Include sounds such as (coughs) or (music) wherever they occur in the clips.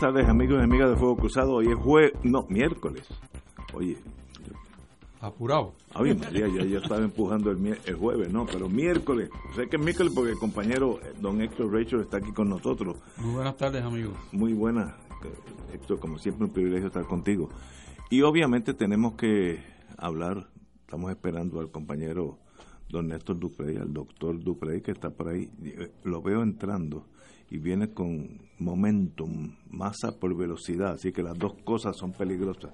Buenas tardes, amigos y amigas de Fuego Cruzado. Hoy es jueves, no, miércoles. Oye, Apurado. a mí, María, ya, ya estaba empujando el, el jueves, no, pero miércoles. Sé que es miércoles porque el compañero eh, don Héctor Rachel está aquí con nosotros. Muy buenas tardes, amigos. Muy buena, eh, Héctor, como siempre, un privilegio estar contigo. Y obviamente tenemos que hablar, estamos esperando al compañero don Néstor Duprey, al doctor Duprey, que está por ahí. Eh, Lo veo entrando y viene con momentum, masa por velocidad, así que las dos cosas son peligrosas.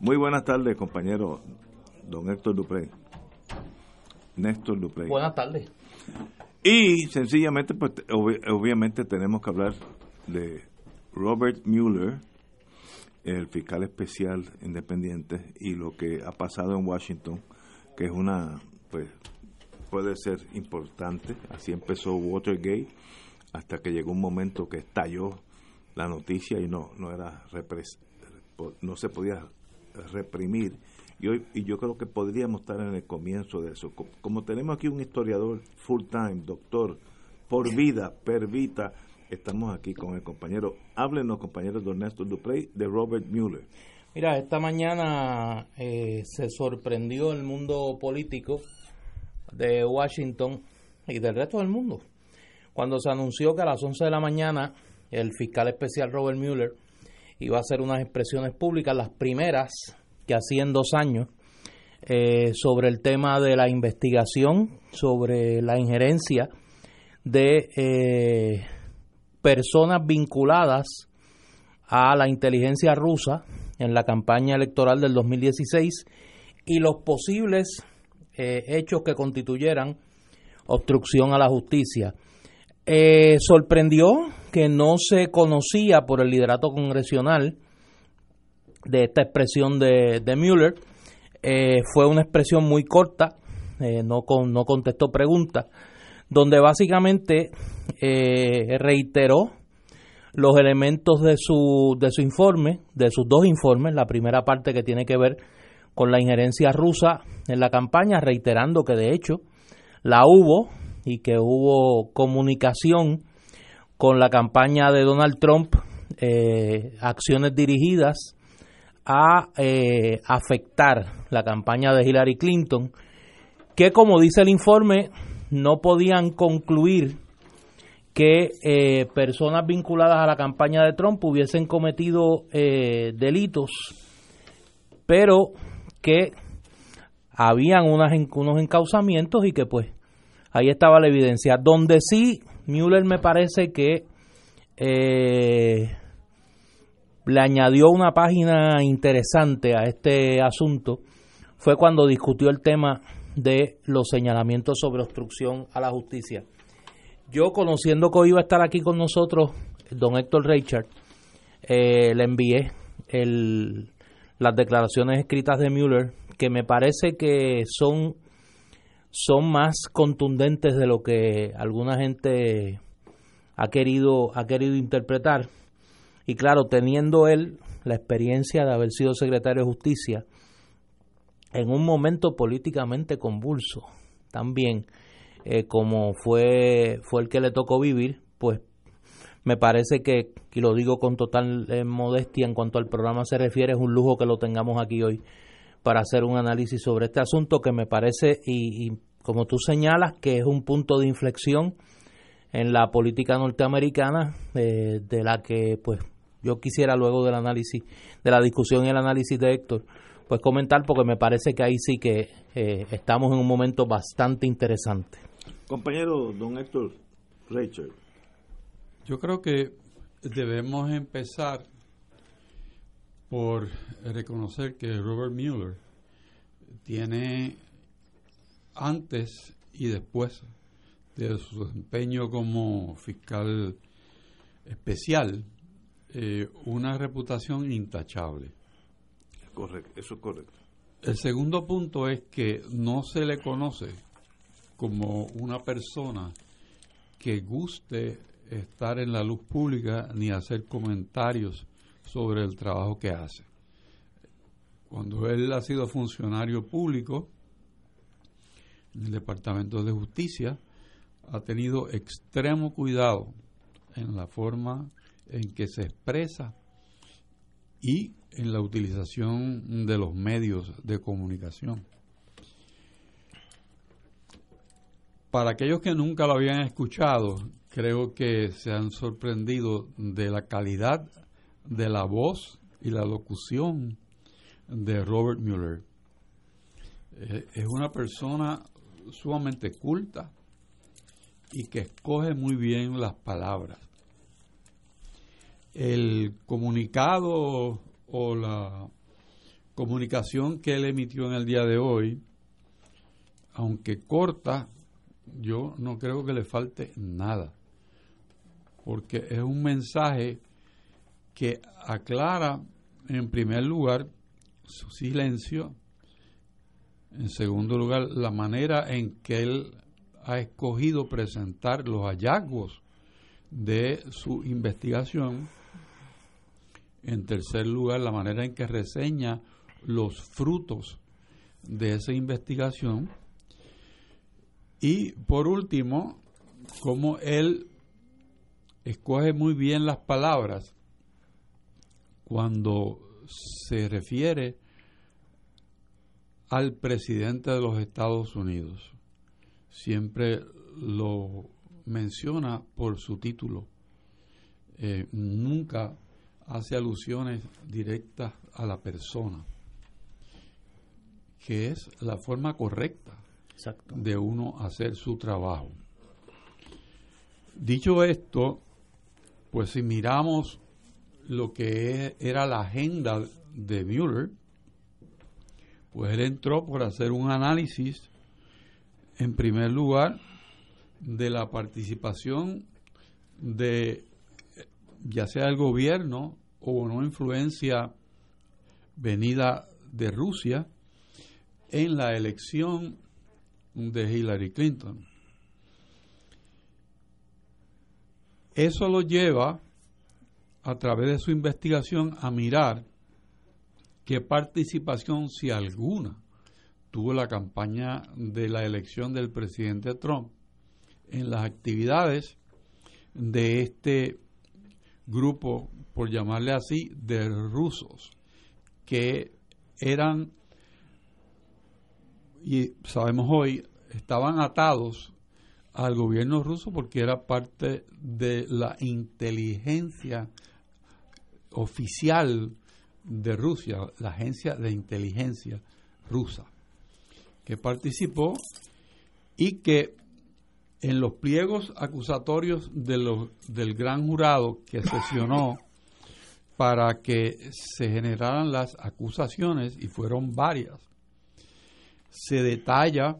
Muy buenas tardes, compañero don Héctor Duprey. Néstor Duprey. Buenas tardes. Y sencillamente, pues obvi- obviamente tenemos que hablar de Robert Mueller, el fiscal especial independiente, y lo que ha pasado en Washington, que es una, pues, puede ser importante. Así empezó Watergate, hasta que llegó un momento que estalló la noticia y no, no era repres- no se podía reprimir. Y, hoy, y yo creo que podríamos estar en el comienzo de eso. Co- Como tenemos aquí un historiador full time, doctor, por vida, per vita, estamos aquí con el compañero. Háblenos, compañero don Néstor Duprey, de Robert Mueller. Mira, esta mañana eh, se sorprendió el mundo político de Washington y del resto del mundo cuando se anunció que a las 11 de la mañana el fiscal especial Robert Mueller iba a hacer unas expresiones públicas, las primeras que hacía en dos años, eh, sobre el tema de la investigación, sobre la injerencia de eh, personas vinculadas a la inteligencia rusa en la campaña electoral del 2016 y los posibles eh, hechos que constituyeran obstrucción a la justicia. Eh, sorprendió que no se conocía por el liderato congresional de esta expresión de, de Mueller. Eh, fue una expresión muy corta, eh, no, con, no contestó preguntas, donde básicamente eh, reiteró los elementos de su, de su informe, de sus dos informes, la primera parte que tiene que ver con la injerencia rusa en la campaña, reiterando que de hecho la hubo y que hubo comunicación con la campaña de Donald Trump, eh, acciones dirigidas a eh, afectar la campaña de Hillary Clinton, que como dice el informe, no podían concluir que eh, personas vinculadas a la campaña de Trump hubiesen cometido delitos, pero que habían unos encauzamientos y que pues ahí estaba la evidencia. Donde sí, Mueller me parece que eh, le añadió una página interesante a este asunto fue cuando discutió el tema de los señalamientos sobre obstrucción a la justicia. Yo, conociendo que hoy iba a estar aquí con nosotros, don Héctor Richard, eh, le envié las declaraciones escritas de Mueller, que me parece que son, son más contundentes de lo que alguna gente ha querido, ha querido interpretar. Y claro, teniendo él la experiencia de haber sido secretario de Justicia en un momento políticamente convulso, también eh, como fue, fue el que le tocó vivir, pues me parece que, y lo digo con total eh, modestia en cuanto al programa se refiere, es un lujo que lo tengamos aquí hoy para hacer un análisis sobre este asunto que me parece, y, y como tú señalas, que es un punto de inflexión en la política norteamericana, eh, de la que pues yo quisiera luego del análisis, de la discusión y el análisis de Héctor, pues comentar porque me parece que ahí sí que eh, estamos en un momento bastante interesante. Compañero don Héctor Rachel. Yo creo que debemos empezar por reconocer que Robert Mueller tiene antes y después de su desempeño como fiscal especial eh, una reputación intachable. Correcto, eso es correcto. El segundo punto es que no se le conoce como una persona que guste estar en la luz pública ni hacer comentarios sobre el trabajo que hace. Cuando él ha sido funcionario público en el Departamento de Justicia, ha tenido extremo cuidado en la forma en que se expresa y en la utilización de los medios de comunicación. Para aquellos que nunca lo habían escuchado, creo que se han sorprendido de la calidad de la voz y la locución de Robert Mueller. Eh, es una persona sumamente culta y que escoge muy bien las palabras. El comunicado o la comunicación que él emitió en el día de hoy, aunque corta, yo no creo que le falte nada, porque es un mensaje que aclara, en primer lugar, su silencio, en segundo lugar, la manera en que él ha escogido presentar los hallazgos de su investigación, en tercer lugar, la manera en que reseña los frutos de esa investigación. Y por último, cómo él escoge muy bien las palabras cuando se refiere al presidente de los Estados Unidos. Siempre lo menciona por su título. Eh, nunca hace alusiones directas a la persona, que es la forma correcta de uno hacer su trabajo. Dicho esto, pues si miramos lo que era la agenda de Mueller, pues él entró por hacer un análisis, en primer lugar, de la participación de ya sea el gobierno o una influencia venida de Rusia en la elección de Hillary Clinton. Eso lo lleva a través de su investigación a mirar qué participación, si alguna, tuvo la campaña de la elección del presidente Trump en las actividades de este grupo por llamarle así, de rusos que eran, y sabemos hoy, estaban atados al gobierno ruso porque era parte de la inteligencia oficial de Rusia, la agencia de inteligencia rusa, que participó y que en los pliegos acusatorios de del gran jurado que sesionó para que se generaran las acusaciones, y fueron varias, se detalla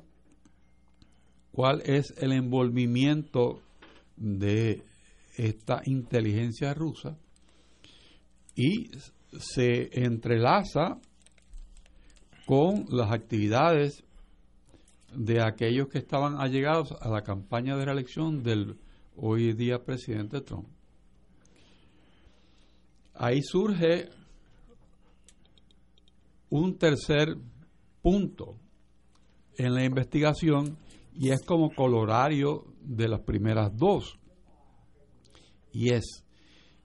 cuál es el envolvimiento de esta inteligencia rusa y se entrelaza con las actividades de aquellos que estaban allegados a la campaña de reelección del hoy día presidente Trump ahí surge un tercer punto en la investigación y es como colorario de las primeras dos. Y es,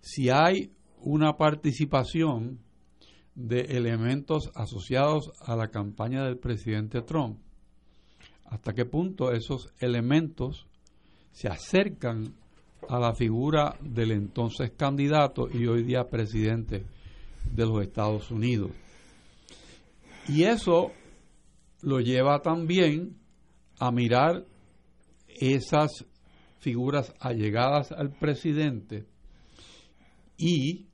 si hay una participación de elementos asociados a la campaña del presidente Trump, hasta qué punto esos elementos se acercan a la figura del entonces candidato y hoy día presidente de los Estados Unidos. Y eso lo lleva también a mirar esas figuras allegadas al presidente y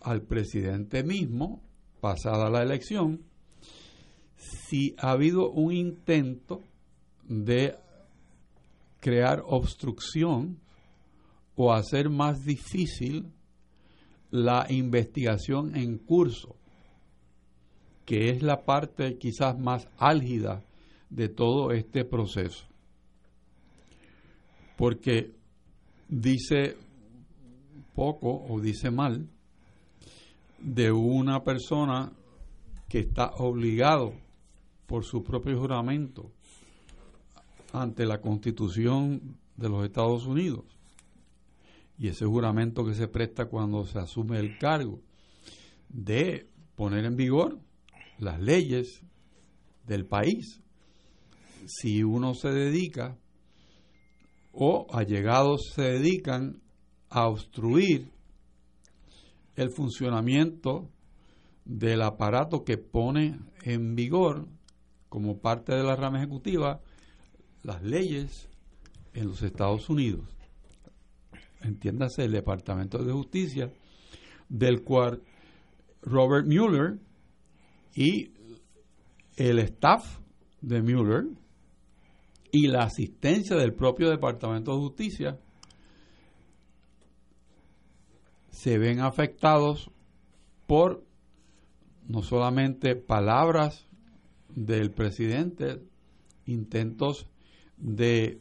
al presidente mismo, pasada la elección, si ha habido un intento de crear obstrucción o hacer más difícil la investigación en curso, que es la parte quizás más álgida de todo este proceso. Porque dice poco o dice mal de una persona que está obligado por su propio juramento ante la Constitución de los Estados Unidos y ese juramento que se presta cuando se asume el cargo de poner en vigor las leyes del país. Si uno se dedica o allegados se dedican a obstruir el funcionamiento del aparato que pone en vigor como parte de la rama ejecutiva las leyes en los Estados Unidos. Entiéndase el Departamento de Justicia, del cual Robert Mueller y el staff de Mueller y la asistencia del propio Departamento de Justicia se ven afectados por no solamente palabras del presidente, intentos de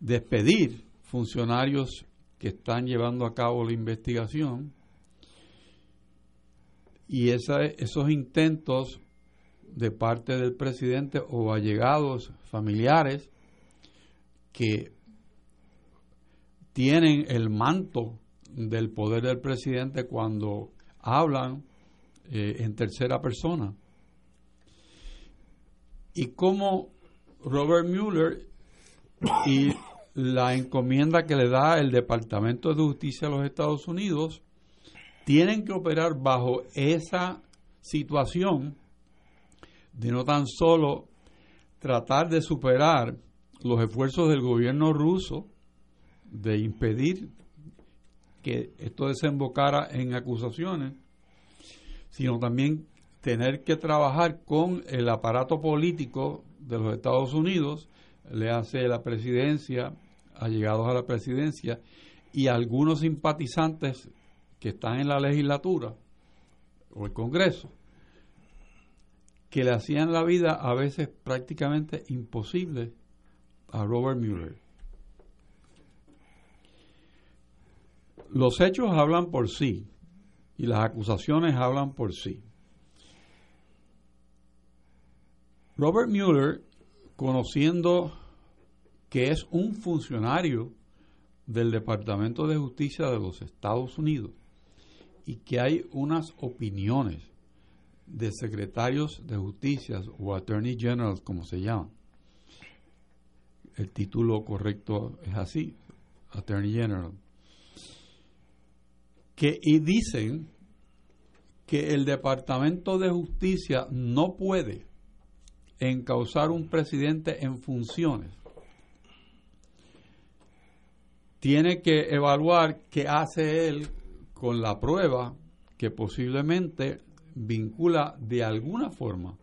despedir funcionarios que están llevando a cabo la investigación. Y esos intentos de parte del presidente o allegados familiares que tienen el manto del poder del presidente cuando hablan eh, en tercera persona. Y como Robert Mueller y la encomienda que le da el Departamento de Justicia de los Estados Unidos, tienen que operar bajo esa situación de no tan solo tratar de superar los esfuerzos del gobierno ruso de impedir que esto desembocara en acusaciones, sino también tener que trabajar con el aparato político de los Estados Unidos, le hace la presidencia, allegados a la presidencia y algunos simpatizantes que están en la legislatura o el Congreso, que le hacían la vida a veces prácticamente imposible a Robert Mueller. Los hechos hablan por sí y las acusaciones hablan por sí. Robert Mueller, conociendo que es un funcionario del Departamento de Justicia de los Estados Unidos y que hay unas opiniones de secretarios de justicia o attorney generals como se llaman. El título correcto es así, attorney general. Que y dicen que el Departamento de Justicia no puede encausar un presidente en funciones tiene que evaluar qué hace él con la prueba que posiblemente vincula de alguna forma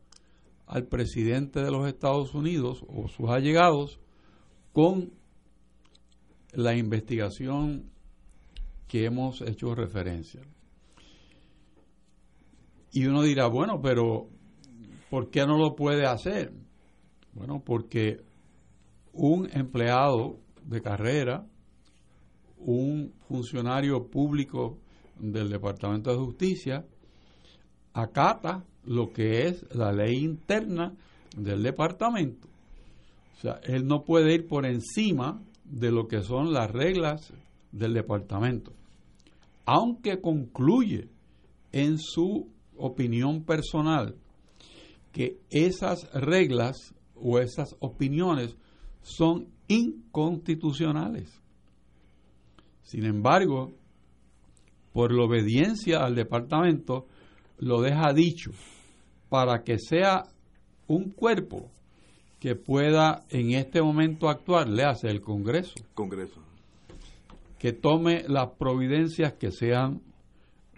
al presidente de los Estados Unidos o sus allegados con la investigación que hemos hecho referencia. Y uno dirá, bueno, pero ¿por qué no lo puede hacer? Bueno, porque un empleado de carrera un funcionario público del Departamento de Justicia acata lo que es la ley interna del departamento. O sea, él no puede ir por encima de lo que son las reglas del departamento. Aunque concluye en su opinión personal que esas reglas o esas opiniones son inconstitucionales. Sin embargo, por la obediencia al departamento, lo deja dicho para que sea un cuerpo que pueda en este momento actuar, le hace el Congreso. Que tome las providencias que sean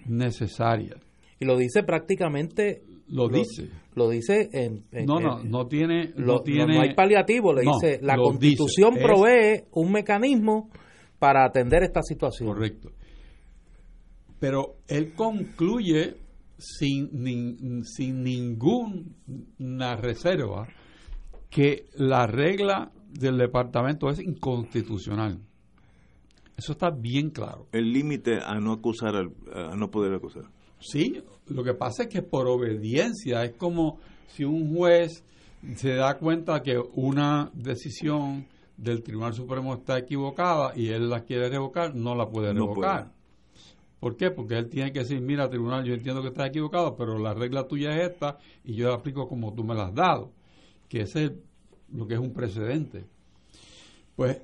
necesarias. Y lo dice prácticamente. Lo, dice. Lo dice en. no, no, no tiene. no, tiene, no hay paliativo, le dice. La Constitución provee un mecanismo para atender esta situación. Correcto. Pero él concluye sin, sin ninguna reserva que la regla del departamento es inconstitucional. Eso está bien claro. El límite a no acusar, a no poder acusar. Sí, lo que pasa es que por obediencia es como si un juez se da cuenta que una decisión del Tribunal Supremo está equivocada y él la quiere revocar, no la puede revocar. ¿Por qué? Porque él tiene que decir, mira, tribunal, yo entiendo que estás equivocado, pero la regla tuya es esta y yo la aplico como tú me la has dado. Que ese es lo que es un precedente. Pues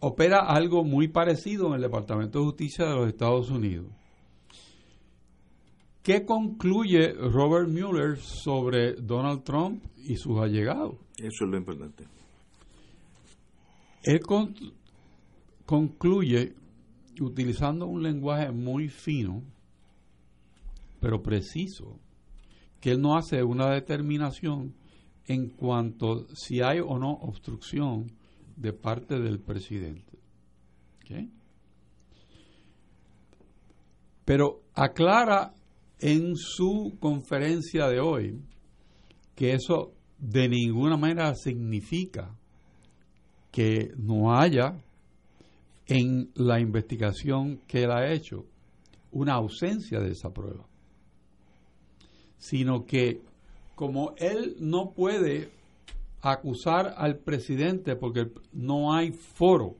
opera algo muy parecido en el Departamento de Justicia de los Estados Unidos. ¿Qué concluye Robert Mueller sobre Donald Trump y sus allegados? Eso es lo importante. Él concluye utilizando un lenguaje muy fino, pero preciso, que él no hace una determinación en cuanto si hay o no obstrucción de parte del presidente. Pero aclara en su conferencia de hoy que eso de ninguna manera significa que no haya en la investigación que él ha hecho una ausencia de esa prueba, sino que como él no puede acusar al presidente porque no hay foro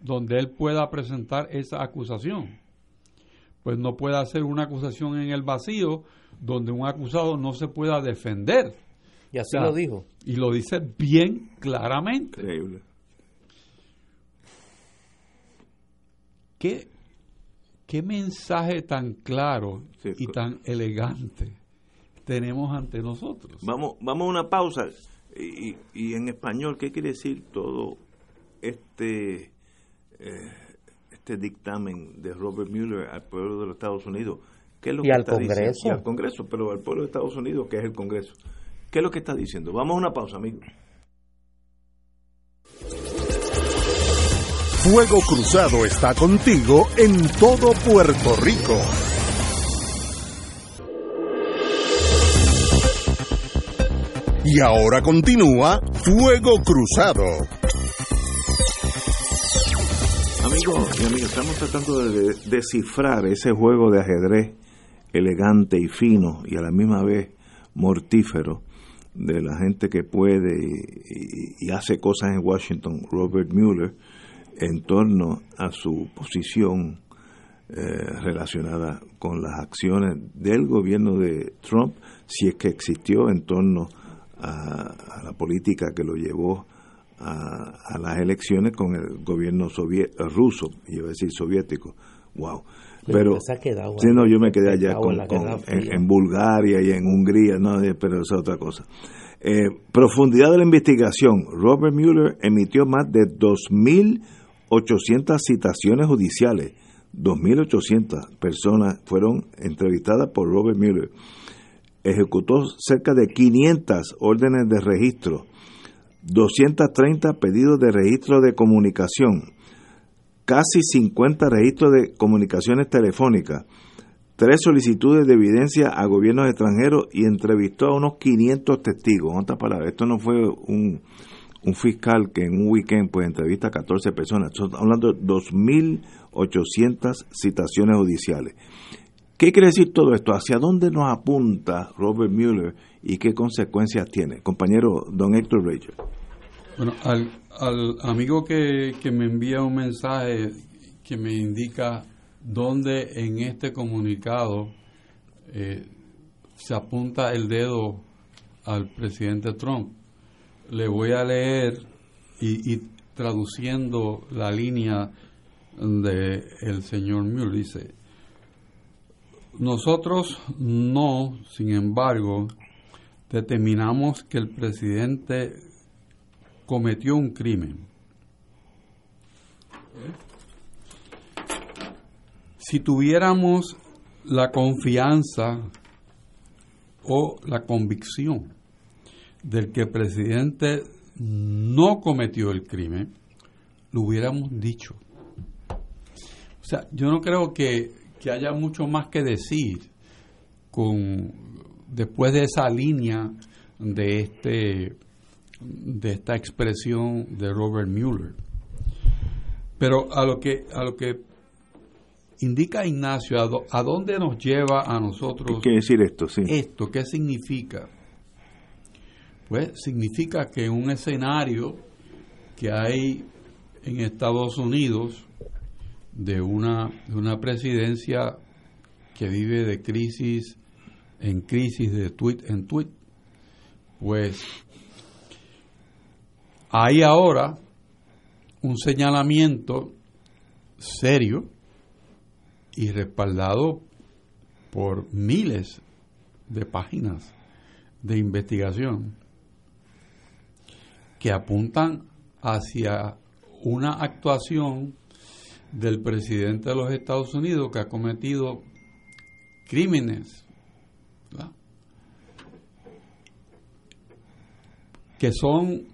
donde él pueda presentar esa acusación, pues no puede hacer una acusación en el vacío donde un acusado no se pueda defender. Y así lo dijo. Y lo dice bien claramente. Increíble. ¿Qué, qué mensaje tan claro y tan elegante tenemos ante nosotros? Vamos, vamos a una pausa. Y, y en español, ¿qué quiere decir todo este, eh, este dictamen de Robert Mueller al pueblo de los Estados Unidos? ¿Qué es lo y al Congreso. Y al Congreso, pero al pueblo de Estados Unidos, que es el Congreso. ¿Qué es lo que está diciendo? Vamos a una pausa, amigos. Fuego Cruzado está contigo en todo Puerto Rico. Y ahora continúa Fuego Cruzado. Amigos y amigas, estamos tratando de descifrar ese juego de ajedrez elegante y fino y a la misma vez mortífero de la gente que puede y, y hace cosas en Washington, Robert Mueller, en torno a su posición eh, relacionada con las acciones del gobierno de Trump, si es que existió en torno a, la política que lo llevó a, las elecciones con el gobierno ruso, iba a decir soviético. Wow. Pero, si no, yo me quedé allá con, en, Bulgaria y en Hungría, no, pero es otra cosa. Eh, profundidad de la investigación. Robert Mueller emitió más de 2.000 800 citaciones judiciales, 2.800 personas fueron entrevistadas por Robert Mueller. Ejecutó cerca de 500 órdenes de registro, 230 pedidos de registro de comunicación, casi 50 registros de comunicaciones telefónicas, tres solicitudes de evidencia a gobiernos extranjeros y entrevistó a unos 500 testigos. En otras esto no fue un, un fiscal que en un weekend pues entrevista a 14 personas. Estamos hablando de 2.800 citaciones judiciales. ¿Qué quiere decir todo esto? ¿Hacia dónde nos apunta Robert Mueller y qué consecuencias tiene? Compañero don Héctor Rager. Bueno, al, amigo que, me envía un mensaje que me indica dónde en este comunicado eh, se apunta el dedo al presidente Trump le voy a leer y, traduciendo la línea de el señor Muir dice nosotros no sin embargo determinamos que el presidente cometió un crimen si tuviéramos la confianza o la convicción del que el presidente no cometió el crimen, lo hubiéramos dicho. sea, yo no creo que, que haya mucho más que decir con después de esa línea de este de esta expresión de Robert Mueller. Pero a lo que a lo que indica Ignacio, ¿a, dónde nos lleva a nosotros? ¿Qué decir esto? Sí. Esto, ¿qué significa? Pues significa que un escenario que hay en Estados Unidos de una, de una presidencia que vive de crisis en crisis, de tweet en tweet, pues hay ahora un señalamiento serio y respaldado por miles de páginas de investigación que apuntan hacia una actuación del presidente de los Estados Unidos que ha cometido crímenes que son,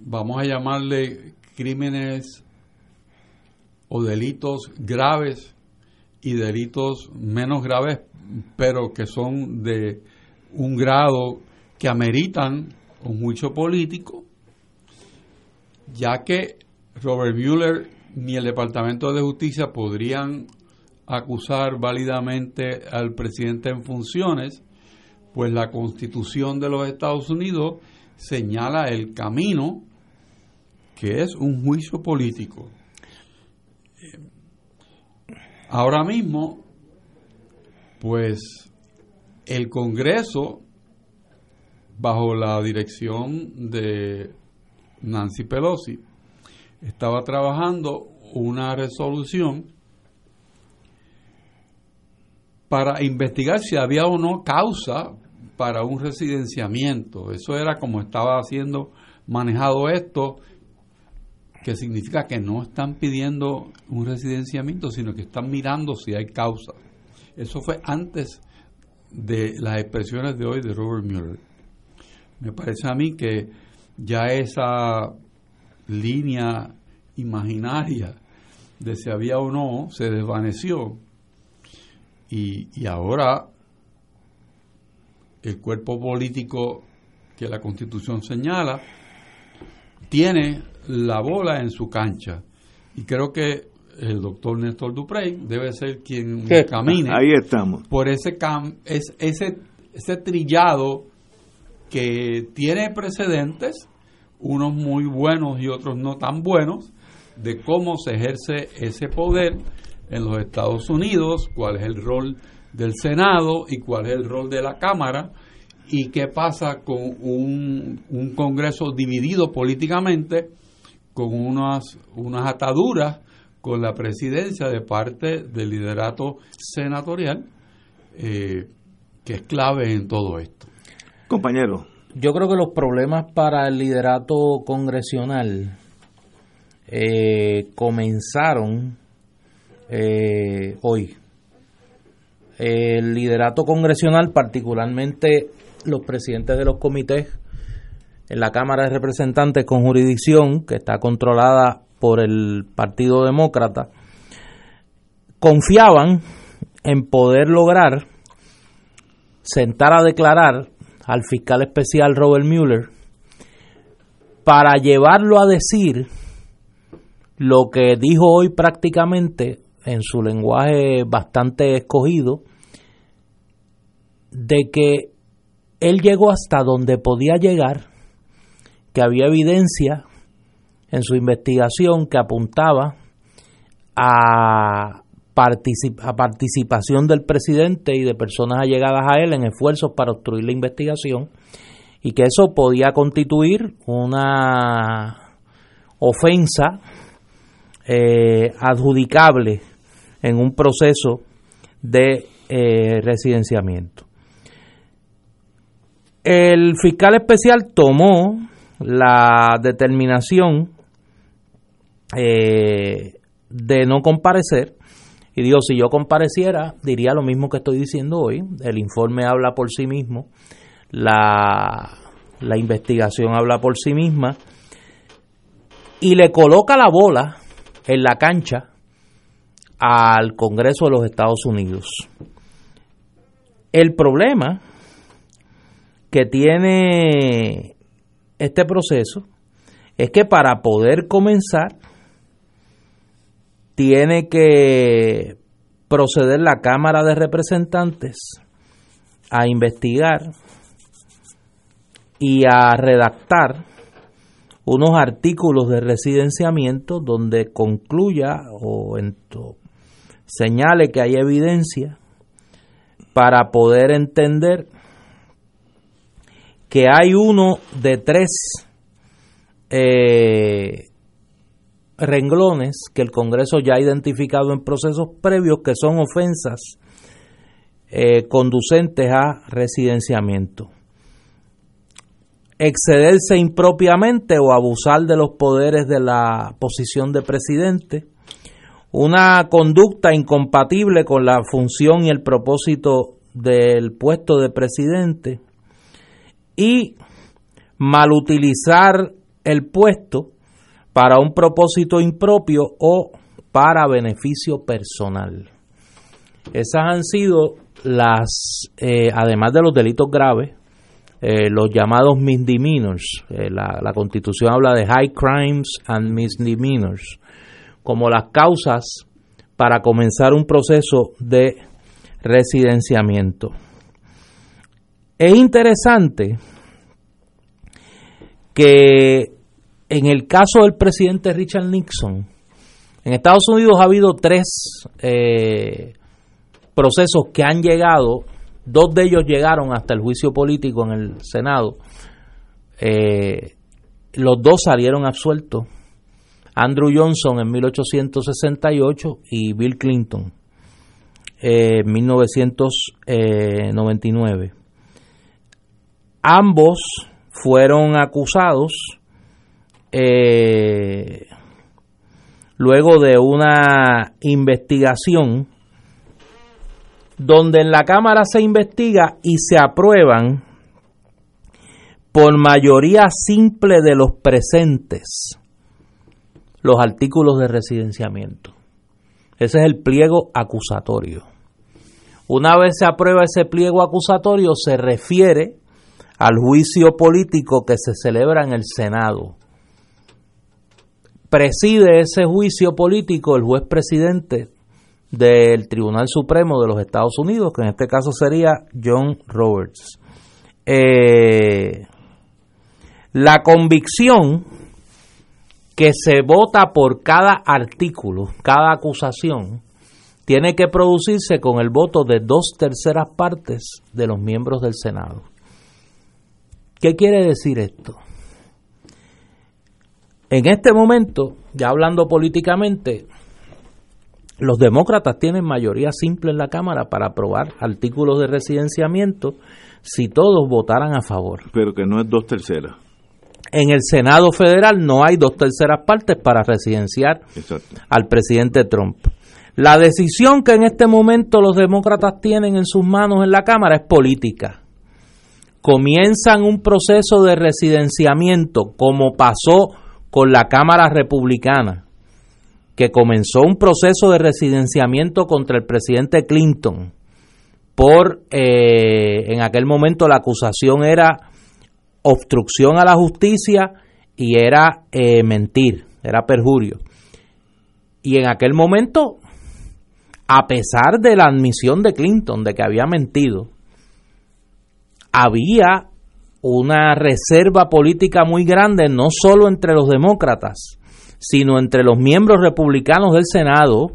vamos a llamarle crímenes o delitos graves y delitos menos graves, pero que son de un grado que ameritan un juicio político, ya que Robert Mueller ni el Departamento de Justicia podrían acusar válidamente al presidente en funciones, pues la Constitución de los Estados Unidos señala el camino que es un juicio político. Ahora mismo, pues el Congreso, bajo la dirección de Nancy Pelosi, estaba trabajando una resolución para investigar si había o no causa para un residenciamiento. Eso era como estaba haciendo manejado esto que significa que no están pidiendo un residenciamiento, sino que están mirando si hay causa. Eso fue antes de las expresiones de hoy de Robert Mueller. Me parece a mí que ya esa línea imaginaria de si había o no se desvaneció y, y ahora el cuerpo político que la constitución señala tiene la bola en su cancha. Y creo que el doctor Néstor Duprey debe ser quien camine Ahí estamos. por ese, cam es, ese, ese trillado que tiene precedentes, unos muy buenos y otros no tan buenos, de cómo se ejerce ese poder en los Estados Unidos, cuál es el rol del Senado y cuál es el rol de la Cámara y qué pasa con un, un Congreso dividido políticamente con unas, unas ataduras con la presidencia de parte del liderato senatorial, eh, que es clave en todo esto. Compañero. Yo creo que los problemas para el liderato congresional eh, comenzaron eh, hoy. El liderato congresional, particularmente los presidentes de los comités en la Cámara de Representantes con jurisdicción que está controlada por el Partido Demócrata, confiaban en poder lograr sentar a declarar al fiscal especial Robert Mueller para llevarlo a decir lo que dijo hoy prácticamente en su lenguaje bastante escogido, de que él llegó hasta donde podía llegar que había evidencia en su investigación que apuntaba a, a participación del presidente y de personas allegadas a él en esfuerzos para obstruir la investigación y que eso podía constituir una ofensa eh, adjudicable en un proceso de eh, residenciamiento. El fiscal especial tomó la determinación eh, de no comparecer. Y digo, si yo compareciera, diría lo mismo que estoy diciendo hoy. El informe habla por sí mismo, la, la investigación habla por sí misma, y le coloca la bola en la cancha al Congreso de los Estados Unidos. El problema que tiene este proceso es que para poder comenzar tiene que proceder la Cámara de Representantes a investigar y a redactar unos artículos de residenciamiento donde concluya o señale que hay evidencia para poder entender que hay uno de tres eh, renglones que el Congreso ya ha identificado en procesos previos que son ofensas eh, conducentes a residenciamiento. Excederse impropiamente o abusar de los poderes de la posición de presidente, una conducta incompatible con la función y el propósito del puesto de presidente y malutilizar el puesto para un propósito impropio o para beneficio personal. Esas han sido las, eh, además de los delitos graves, eh, los llamados misdemeanors. Eh, la, la constitución habla de high crimes and misdemeanors como las causas para comenzar un proceso de residenciamiento. Es interesante que en el caso del presidente Richard Nixon, en Estados Unidos ha habido tres eh, procesos que han llegado, dos de ellos llegaron hasta el juicio político en el Senado, eh, los dos salieron absueltos, Andrew Johnson en 1868 y Bill Clinton en 1999. Ambos fueron acusados eh, luego de una investigación donde en la Cámara se investiga y se aprueban por mayoría simple de los presentes los artículos de residenciamiento. Ese es el pliego acusatorio. Una vez se aprueba ese pliego acusatorio, se refiere al juicio político que se celebra en el Senado preside ese juicio político el juez presidente del Tribunal Supremo de los Estados Unidos, que en este caso sería John Roberts. Eh, la convicción que se vota por cada artículo, cada acusación, tiene que producirse con el voto de dos terceras partes de los miembros del Senado. ¿Qué quiere decir esto? En este momento, ya hablando políticamente, los demócratas tienen mayoría simple en la Cámara para aprobar artículos de residenciamiento si todos votaran a favor. Pero que no es dos terceras. En el Senado federal no hay dos terceras partes para residenciar al presidente Trump. La decisión que en este momento los demócratas tienen en sus manos en la Cámara es política. Comienzan un proceso de residenciamiento como pasó con la Cámara Republicana, que comenzó un proceso de residenciamiento contra el presidente Clinton por, eh, en aquel momento la acusación era obstrucción a la justicia y era eh, mentir, era perjurio. Y en aquel momento, a pesar de la admisión de Clinton de que había mentido, había una reserva política muy grande, no solo entre los demócratas, sino entre los miembros republicanos del Senado,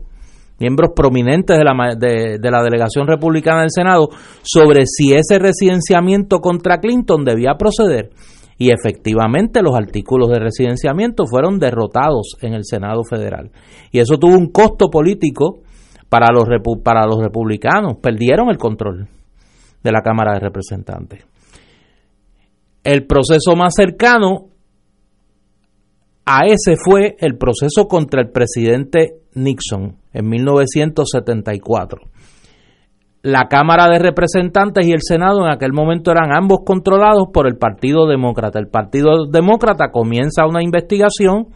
miembros prominentes de la, de, la delegación republicana del Senado, sobre si ese residenciamiento contra Clinton debía proceder. Y efectivamente los artículos de residenciamiento fueron derrotados en el Senado federal. Y eso tuvo un costo político para los, para los republicanos. Perdieron el control de la Cámara de Representantes. El proceso más cercano a ese fue el proceso contra el presidente Nixon en 1974. La Cámara de Representantes y el Senado en aquel momento eran ambos controlados por el Partido Demócrata. El Partido Demócrata comienza una investigación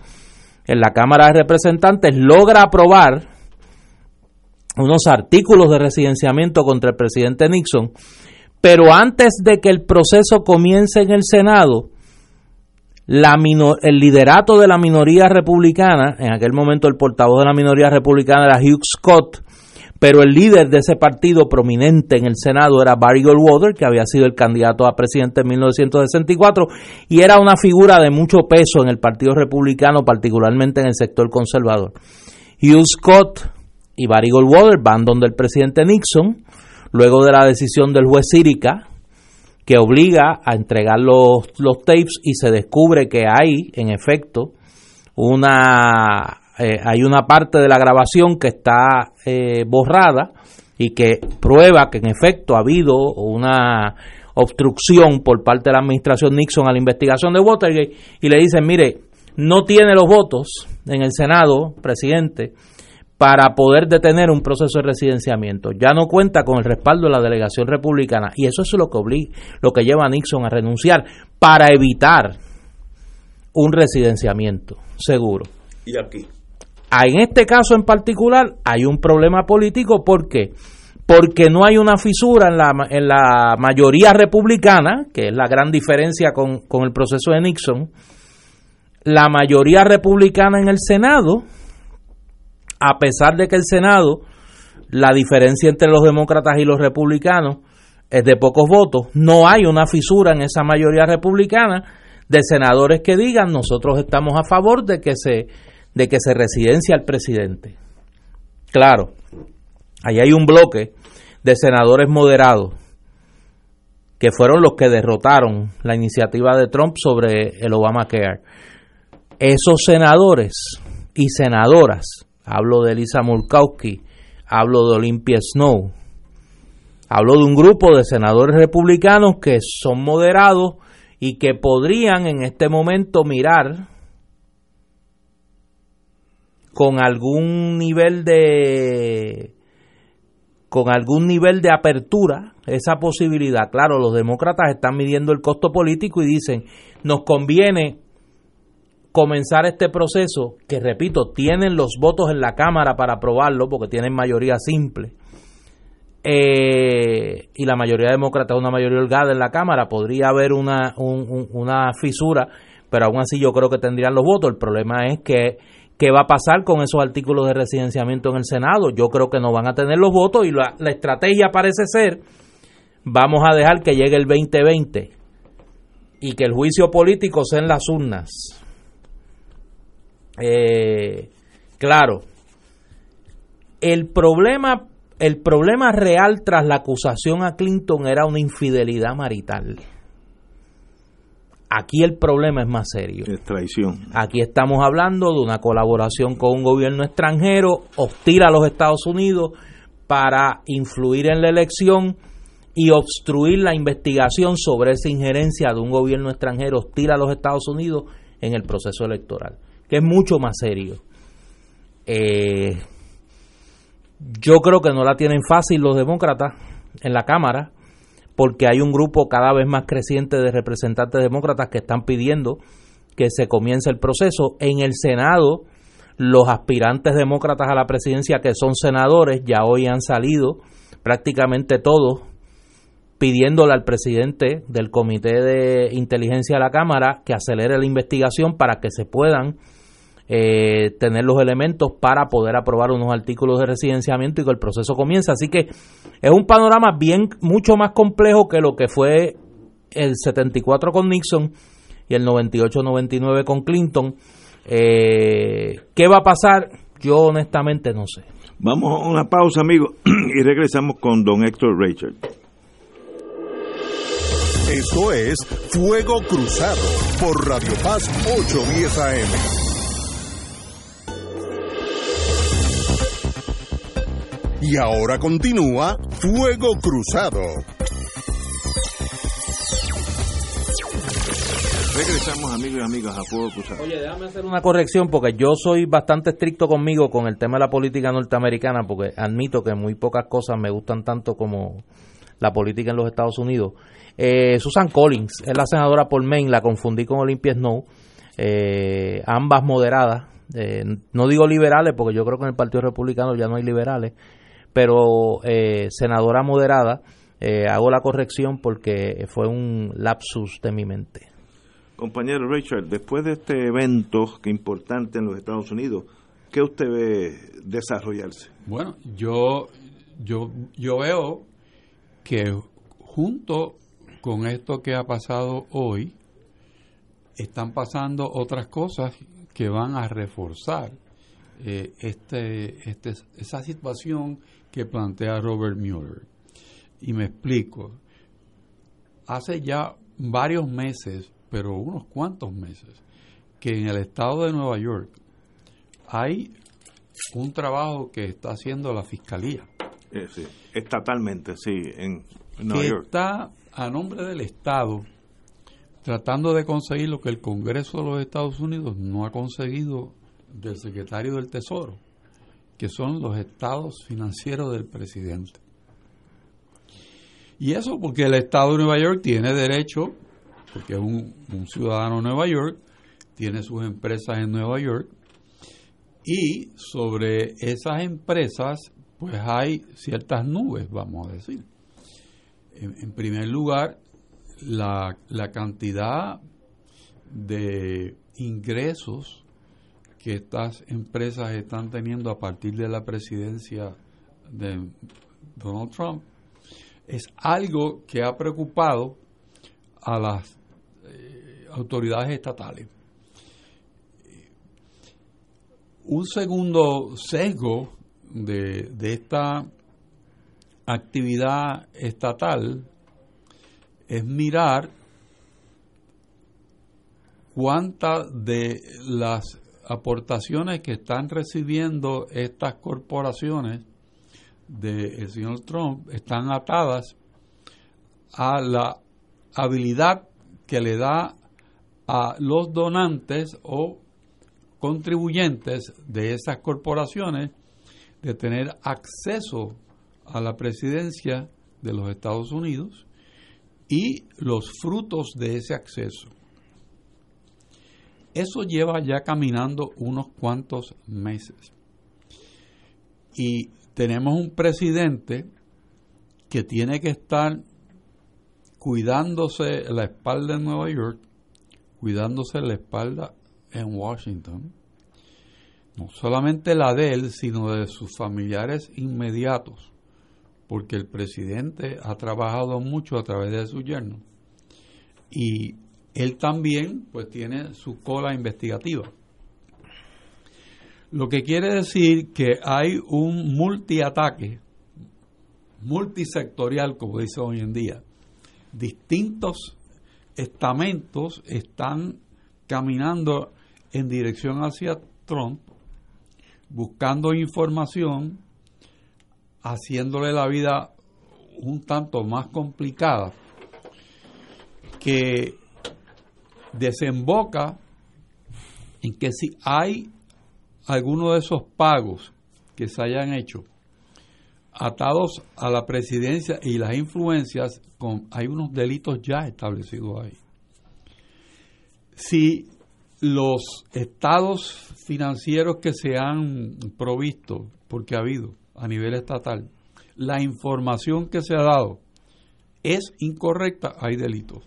en la Cámara de Representantes, logra aprobar unos artículos de residenciamiento contra el presidente Nixon, pero antes de que el proceso comience en el Senado, el liderato de la minoría republicana, en aquel momento el portavoz de la minoría republicana era Hugh Scott, pero el líder de ese partido prominente en el Senado era Barry Goldwater, que había sido el candidato a presidente en 1964 y era una figura de mucho peso en el Partido Republicano, particularmente en el sector conservador. Hugh Scott y Barry Goldwater van donde el presidente Nixon, luego de la decisión del juez Sirica, que obliga a entregar los, los tapes y se descubre que hay, en efecto, una eh, hay una parte de la grabación que está eh, borrada y que prueba que en efecto ha habido una obstrucción por parte de la administración Nixon a la investigación de Watergate y le dicen, mire, no tiene los votos en el Senado, presidente, para poder detener un proceso de residenciamiento. Ya no cuenta con el respaldo de la delegación republicana y eso es lo que obliga, lo que lleva a Nixon a renunciar para evitar un residenciamiento seguro. Y aquí Ah, en este caso en particular hay un problema político. ¿Por qué? Porque no hay una fisura en la, en la mayoría republicana, que es la gran diferencia con, con el proceso de Nixon. La mayoría republicana en el Senado, a pesar de que el Senado, la diferencia entre los demócratas y los republicanos es de pocos votos, no hay una fisura en esa mayoría republicana de senadores que digan nosotros estamos a favor de que se de que se residencia al presidente. Claro, ahí hay un bloque de senadores moderados que fueron los que derrotaron la iniciativa de Trump sobre el Obamacare. Esos senadores y senadoras, hablo de Elisa Murkowski, hablo de Olympia Snow, hablo de un grupo de senadores republicanos que son moderados y que podrían en este momento mirar con algún nivel de con algún nivel de apertura esa posibilidad. Claro, los demócratas están midiendo el costo político y dicen, nos conviene comenzar este proceso, que repito, tienen los votos en la Cámara para aprobarlo, porque tienen mayoría simple, eh, y la mayoría demócrata es una mayoría holgada en la Cámara, podría haber una, una fisura, pero aún así yo creo que tendrían los votos. El problema es que ¿Qué va a pasar con esos artículos de residenciamiento en el Senado? Yo creo que no van a tener los votos y la, estrategia parece ser, vamos a dejar que llegue el 2020 y que el juicio político sea en las urnas. Eh, claro, el problema, el problema real tras la acusación a Clinton era una infidelidad marital. Aquí el problema es más serio. Es traición. Aquí estamos hablando de una colaboración con un gobierno extranjero hostil a los Estados Unidos para influir en la elección y obstruir la investigación sobre esa injerencia de un gobierno extranjero hostil a los Estados Unidos en el proceso electoral, que es mucho más serio. Eh, yo creo que no la tienen fácil los demócratas en la Cámara porque hay un grupo cada vez más creciente de representantes demócratas que están pidiendo que se comience el proceso. En el Senado, los aspirantes demócratas a la presidencia que son senadores ya hoy han salido prácticamente todos pidiéndole al presidente del Comité de Inteligencia de la Cámara que acelere la investigación para que se puedan eh, tener los elementos para poder aprobar unos artículos de residenciamiento y que el proceso comience. Así que es un panorama bien mucho más complejo que lo que fue el 74 con Nixon y el 98-99 con Clinton. Eh, ¿Qué va a pasar? Yo honestamente no sé. Vamos a una pausa, amigos, (clears throat) y regresamos con don Héctor Richard. Esto es Fuego Cruzado por Radio Paz 810 AM. Y ahora continúa Fuego Cruzado. Regresamos amigos y amigas a Fuego Cruzado. Oye, déjame hacer una corrección porque yo soy bastante estricto conmigo con el tema de la política norteamericana porque admito que muy pocas cosas me gustan tanto como la política en los Estados Unidos. Eh, Susan Collins es la senadora por Maine, la confundí con Olympia Snow, eh, ambas moderadas, eh, no digo liberales porque yo creo que en el Partido Republicano ya no hay liberales, pero eh, senadora moderada. Eh, hago la corrección porque fue un lapsus de mi mente. Compañero Richard, después de este evento que importante en los Estados Unidos, ¿qué usted ve desarrollarse? Bueno, yo, yo, yo veo que junto con esto que ha pasado hoy, están pasando otras cosas que van a reforzar eh, este, este, esa situación que plantea Robert Mueller. Y me explico. Hace ya varios meses, pero unos cuantos meses, que en el estado de Nueva York hay un trabajo que está haciendo la fiscalía. Eh, sí, estatalmente, sí, en, Nueva que York. está a nombre del Estado tratando de conseguir lo que el Congreso de los Estados Unidos no ha conseguido del secretario del Tesoro, que son los estados financieros del presidente. Y eso porque el Estado de Nueva York tiene derecho, porque es un, ciudadano de Nueva York, tiene sus empresas en Nueva York, y sobre esas empresas, pues hay ciertas nubes, vamos a decir. En, primer lugar, la cantidad de ingresos que estas empresas están teniendo a partir de la presidencia de Donald Trump es algo que ha preocupado a las eh, autoridades estatales. Un segundo sesgo de, de esta actividad estatal es mirar cuántas de las aportaciones que están recibiendo estas corporaciones del señor Trump están atadas a la habilidad que le da a los donantes o contribuyentes de esas corporaciones de tener acceso a la presidencia de los Estados Unidos y los frutos de ese acceso. Eso lleva ya caminando unos cuantos meses. Y tenemos un presidente que tiene que estar cuidándose la espalda en Nueva York, cuidándose la espalda en Washington, no solamente la de él, sino de sus familiares inmediatos, porque el presidente ha trabajado mucho a través de su yerno. Y él también pues tiene su cola investigativa. Lo que quiere decir que hay un multiataque, multisectorial, como dice hoy en día. Distintos estamentos están caminando en dirección hacia Trump, buscando información, haciéndole la vida un tanto más complicada, que desemboca en que si hay alguno de esos pagos que se hayan hecho atados a la presidencia y las influencias, con, hay unos delitos ya establecidos ahí. Si los estados financieros que se han provisto, porque ha habido a nivel estatal, la información que se ha dado es incorrecta, hay delitos.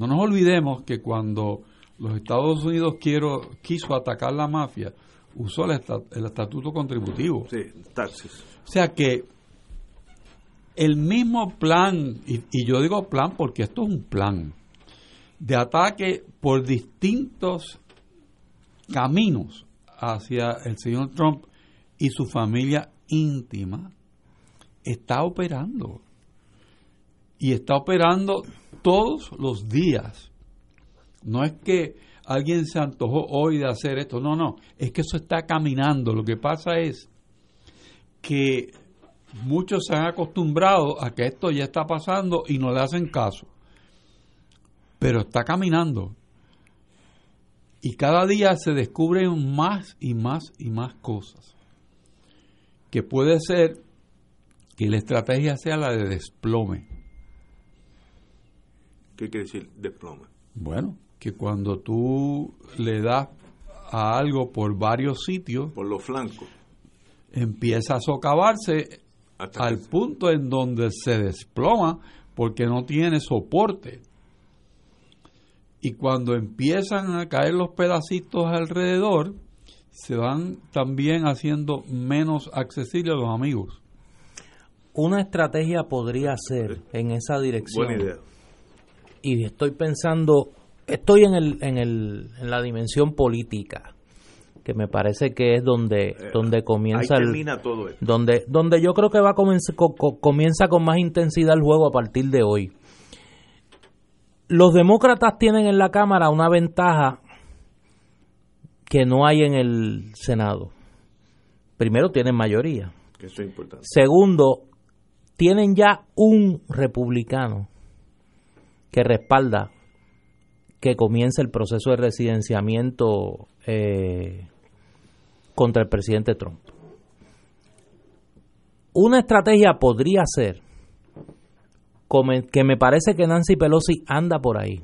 No nos olvidemos que cuando los Estados Unidos quiero, quiso atacar la mafia, usó el, el estatuto contributivo. Sí, taxes. O sea que el mismo plan, y, y yo digo plan porque esto es un plan, de ataque por distintos caminos hacia el señor Trump y su familia íntima, está operando. Y está operando todos los días. No es que alguien se antojó hoy de hacer esto, no, no, es que eso está caminando. Lo que pasa es que muchos se han acostumbrado a que esto ya está pasando y no le hacen caso. Pero está caminando. Y cada día se descubren más y más y más cosas. Que puede ser que la estrategia sea la de desplome. ¿Qué quiere decir desplome? Bueno, que cuando tú le das a algo por varios sitios, Por los flancos. empieza a socavarse al punto en donde se desploma porque no tiene soporte. Y cuando empiezan a caer los pedacitos alrededor, se van también haciendo menos accesibles a los amigos. Una estrategia podría ser en esa dirección. Buena idea. Y estoy pensando, estoy en, el, en, el, en la dimensión política, que me parece que es donde, donde comienza Ahí el, todo esto. donde, donde yo creo que va a comenzar, co- co- comienza con más intensidad el juego a partir de hoy. Los demócratas tienen en la Cámara una ventaja que no hay en el Senado. Primero, tienen mayoría. Eso es importante. Segundo, tienen ya un republicano que respalda que comience el proceso de residenciamiento eh, contra el presidente Trump. Una estrategia podría ser, que me parece que Nancy Pelosi anda por ahí,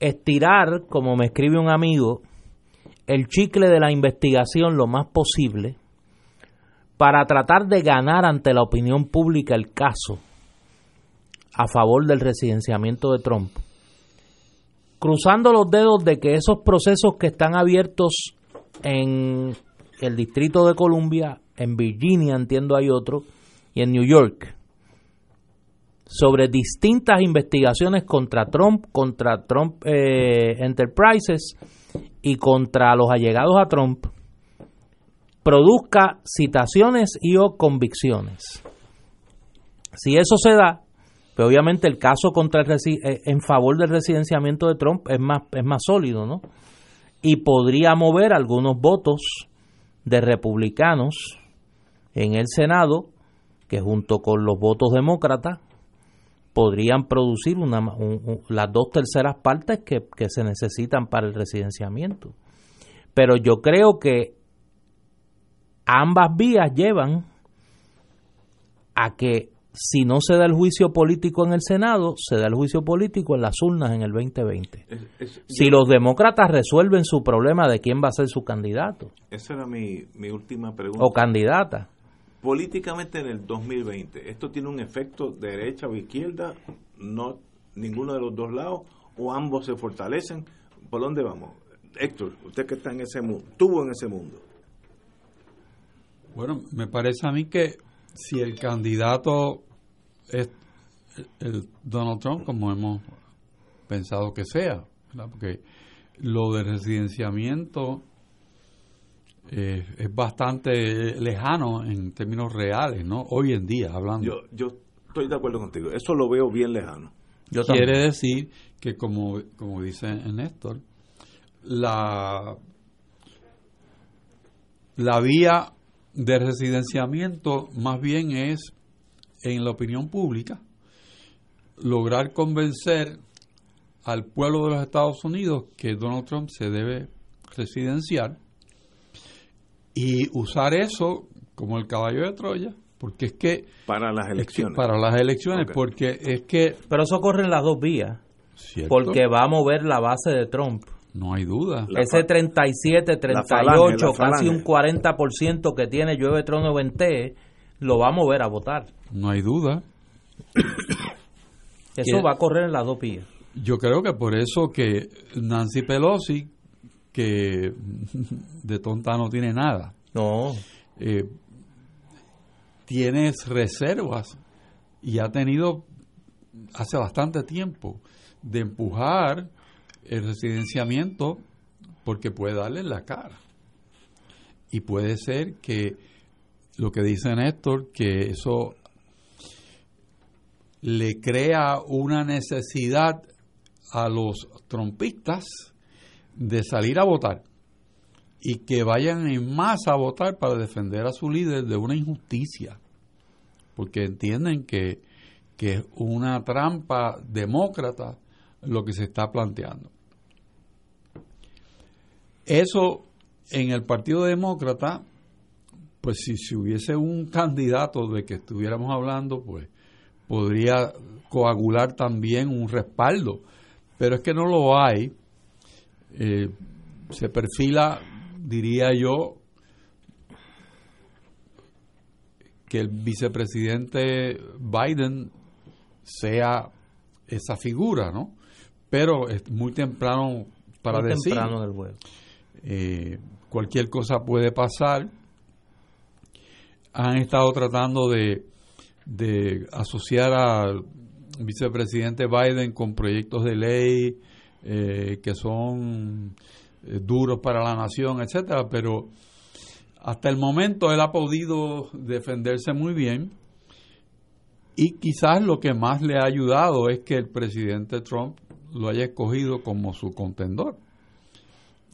estirar, como me escribe un amigo, el chicle de la investigación lo más posible para tratar de ganar ante la opinión pública el caso a favor del residenciamiento de Trump, cruzando los dedos de que esos procesos que están abiertos en el Distrito de Columbia, en Virginia entiendo hay otro, y en New York, sobre distintas investigaciones contra Trump, contra Trump eh, Enterprises y contra los allegados a Trump, produzca citaciones y o convicciones. Si eso se da, pues obviamente el caso contra el eh, en favor del residenciamiento de Trump es más es más sólido, ¿no? Y podría mover algunos votos de republicanos en el Senado que junto con los votos demócratas podrían producir las dos terceras partes que se necesitan para el residenciamiento. Pero yo creo que ambas vías llevan a que si no se da el juicio político en el Senado, se da el juicio político en las urnas en el 2020. Es- es- Si yo- los demócratas resuelven su problema de quién va a ser su candidato Esa era mi, mi última pregunta. o candidata, Políticamente en el 2020, ¿esto tiene un efecto de derecha o izquierda? ¿No ninguno de los dos lados? ¿O ambos se fortalecen? ¿Por dónde vamos? Héctor, usted que está en ese mundo, estuvo en ese mundo. Bueno, me parece a mí que si el candidato es el Donald Trump, como hemos pensado que sea, ¿verdad? porque lo de residenciamiento eh, es bastante lejano en términos reales, ¿no? Hoy en día, hablando. Yo, yo estoy de acuerdo contigo, eso lo veo bien lejano. yo Quiere también. decir que, como, como dice Néstor, la, la vía de residenciamiento más bien es, en la opinión pública, lograr convencer al pueblo de los Estados Unidos que Donald Trump se debe residenciar y usar eso como el caballo de Troya, porque es que Para las es que elecciones. para las elecciones, porque es que Pero eso corre en las dos vías, ¿cierto? porque va a mover la base de Trump. No hay duda. La Ese fa- 37, la 38, falange, la casi un 40% que tiene Llueve Trono Vente, lo va a mover a votar. No hay duda. (coughs) Eso ¿Quiere- va a correr en las dos vías. Yo creo que por eso que Nancy Pelosi, que (laughs) de tonta no tiene nada, No, eh, tiene reservas y ha tenido hace bastante tiempo de empujar el residenciamiento porque puede darle la cara. Y puede ser que lo que dice Néstor, que eso le crea una necesidad a los trompistas de salir a votar y que vayan en masa a votar para defender a su líder de una injusticia, porque entienden que, que es una trampa demócrata lo que se está planteando. Eso en el Partido Demócrata, pues si, si hubiese un candidato de que estuviéramos hablando, pues podría coagular también un respaldo, pero es que no lo hay. Eh, se perfila, diría yo, que el vicepresidente Biden sea esa figura, ¿no? Pero es muy temprano para Muy decir. temprano del juego. Eh, cualquier cosa puede pasar. Han estado tratando de, de asociar al vicepresidente Biden con proyectos de ley eh, que son eh, duros para la nación, etcétera, pero hasta el momento él ha podido defenderse muy bien y quizás lo que más le ha ayudado es que el presidente Trump lo haya escogido como su contendor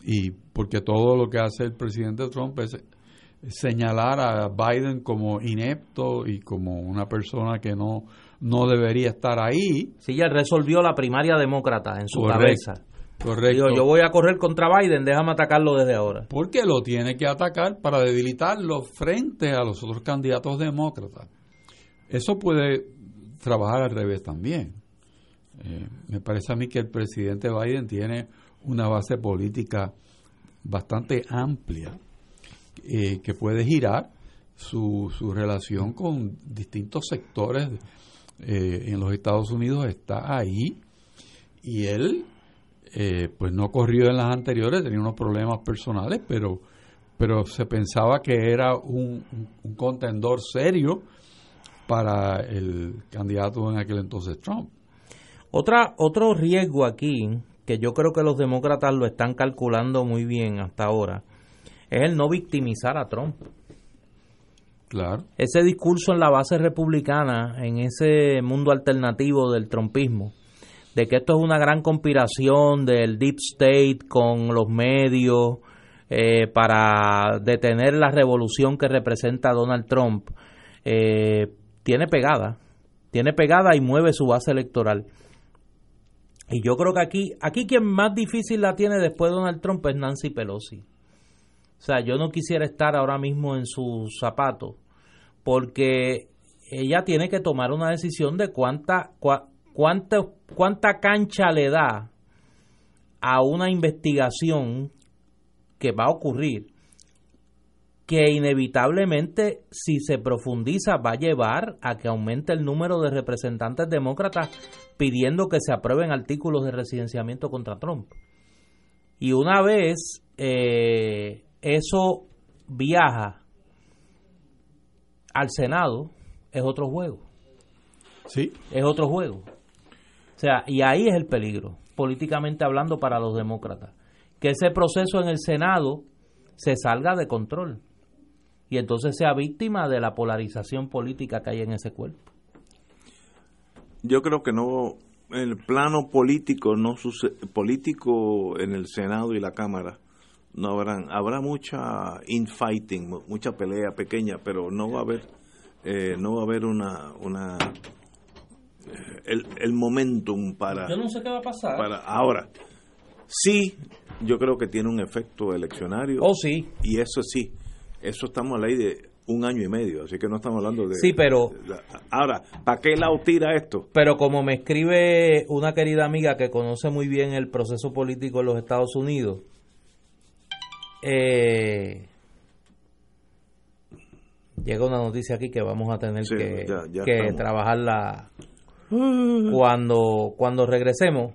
y porque todo lo que hace el presidente Trump es señalar a Biden como inepto y como una persona que no, no debería estar ahí. Sí, ya resolvió la primaria demócrata en su Correcto, cabeza. Correcto. Digo, yo voy a correr contra Biden, déjame atacarlo desde ahora. Porque lo tiene que atacar para debilitarlo frente a los otros candidatos demócratas. Eso puede trabajar al revés también. Eh, me parece a mí que el presidente Biden tiene una base política bastante amplia eh, que puede girar su, su relación con distintos sectores eh, en los Estados Unidos está ahí y él eh, pues no corrió en las anteriores tenía unos problemas personales pero pero se pensaba que era un, un- contendor serio para el candidato en aquel entonces Trump. Otra, otro riesgo aquí, que yo creo que los demócratas lo están calculando muy bien hasta ahora, es el no victimizar a Trump. claro Ese discurso en la base republicana, en ese mundo alternativo del trumpismo, de que esto es una gran conspiración del deep state con los medios eh, para detener la revolución que representa Donald Trump, eh, tiene pegada, tiene pegada y mueve su base electoral. Y yo creo que aquí, aquí quien más difícil la tiene después de Donald Trump es Nancy Pelosi. O sea, yo no quisiera estar ahora mismo en sus zapatos, porque ella tiene que tomar una decisión de cuánta, cua- cuánta, cuánta cancha le da a una investigación que va a ocurrir, que inevitablemente, si se profundiza, va a llevar a que aumente el número de representantes demócratas pidiendo que se aprueben artículos de residenciamiento contra Trump. Y una vez eh, eso viaja al Senado, es otro juego, sí es otro juego. O sea, y ahí es el peligro, políticamente hablando para los demócratas, que ese proceso en el Senado se salga de control y entonces sea víctima de la polarización política que hay en ese cuerpo. Yo creo que no, en el plano político, no suce- político en el Senado y la Cámara, no habrán, habrá mucha infighting, mu- mucha pelea pequeña, pero no va a haber, eh, no va a haber una, una, eh, el, el momentum para, Yo no sé qué va a pasar. para ahora. Sí, yo creo que tiene un efecto eleccionario. Oh, sí. Y eso sí, eso estamos a ley de un año y medio, así que no estamos hablando de... Sí, pero- de- ahora, ¿para qué lado tira esto? Pero como me escribe una querida amiga que conoce muy bien el proceso político en los Estados Unidos, eh, llega una noticia aquí que vamos a tener Sí, que, ya- ya que trabajarla cuando, cuando regresemos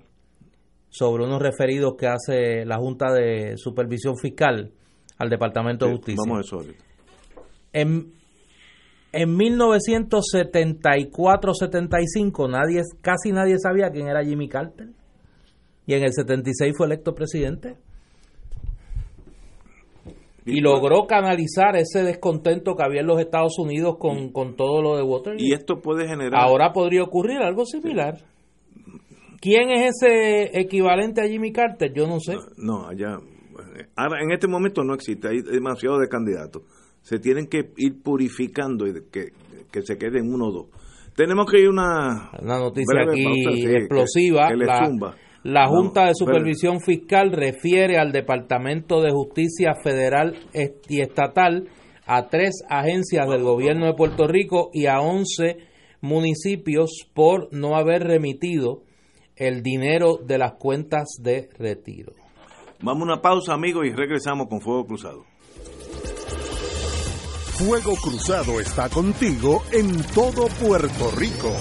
sobre unos referidos que hace la Junta de Supervisión Fiscal al Departamento de Justicia. Vamos a eso ahorita. En, en 1974-75 nadie, casi nadie sabía quién era Jimmy Carter. Y en el 76 fue electo presidente. Y logró canalizar ese descontento que había en los Estados Unidos con, con todo lo de Watergate. Y esto puede generar... Ahora podría ocurrir algo similar. ¿Quién es ese equivalente a Jimmy Carter? Yo no sé. No, allá... Ahora, en este momento no existe, hay demasiado de candidatos. Se tienen que ir purificando y que, que se queden uno o dos. Tenemos que ir una... Una noticia aquí pausa, sí, explosiva. que- que le la, zumba. la Vamos, Junta de. Supervisión Fiscal refiere al Departamento de Justicia Federal y Estatal a tres agencias del gobierno de Puerto Rico y a 11 municipios por no haber remitido el dinero de las cuentas de retiro. Vamos a una pausa, amigos, y regresamos con Fuego Cruzado. Fuego Cruzado está contigo en todo Puerto Rico.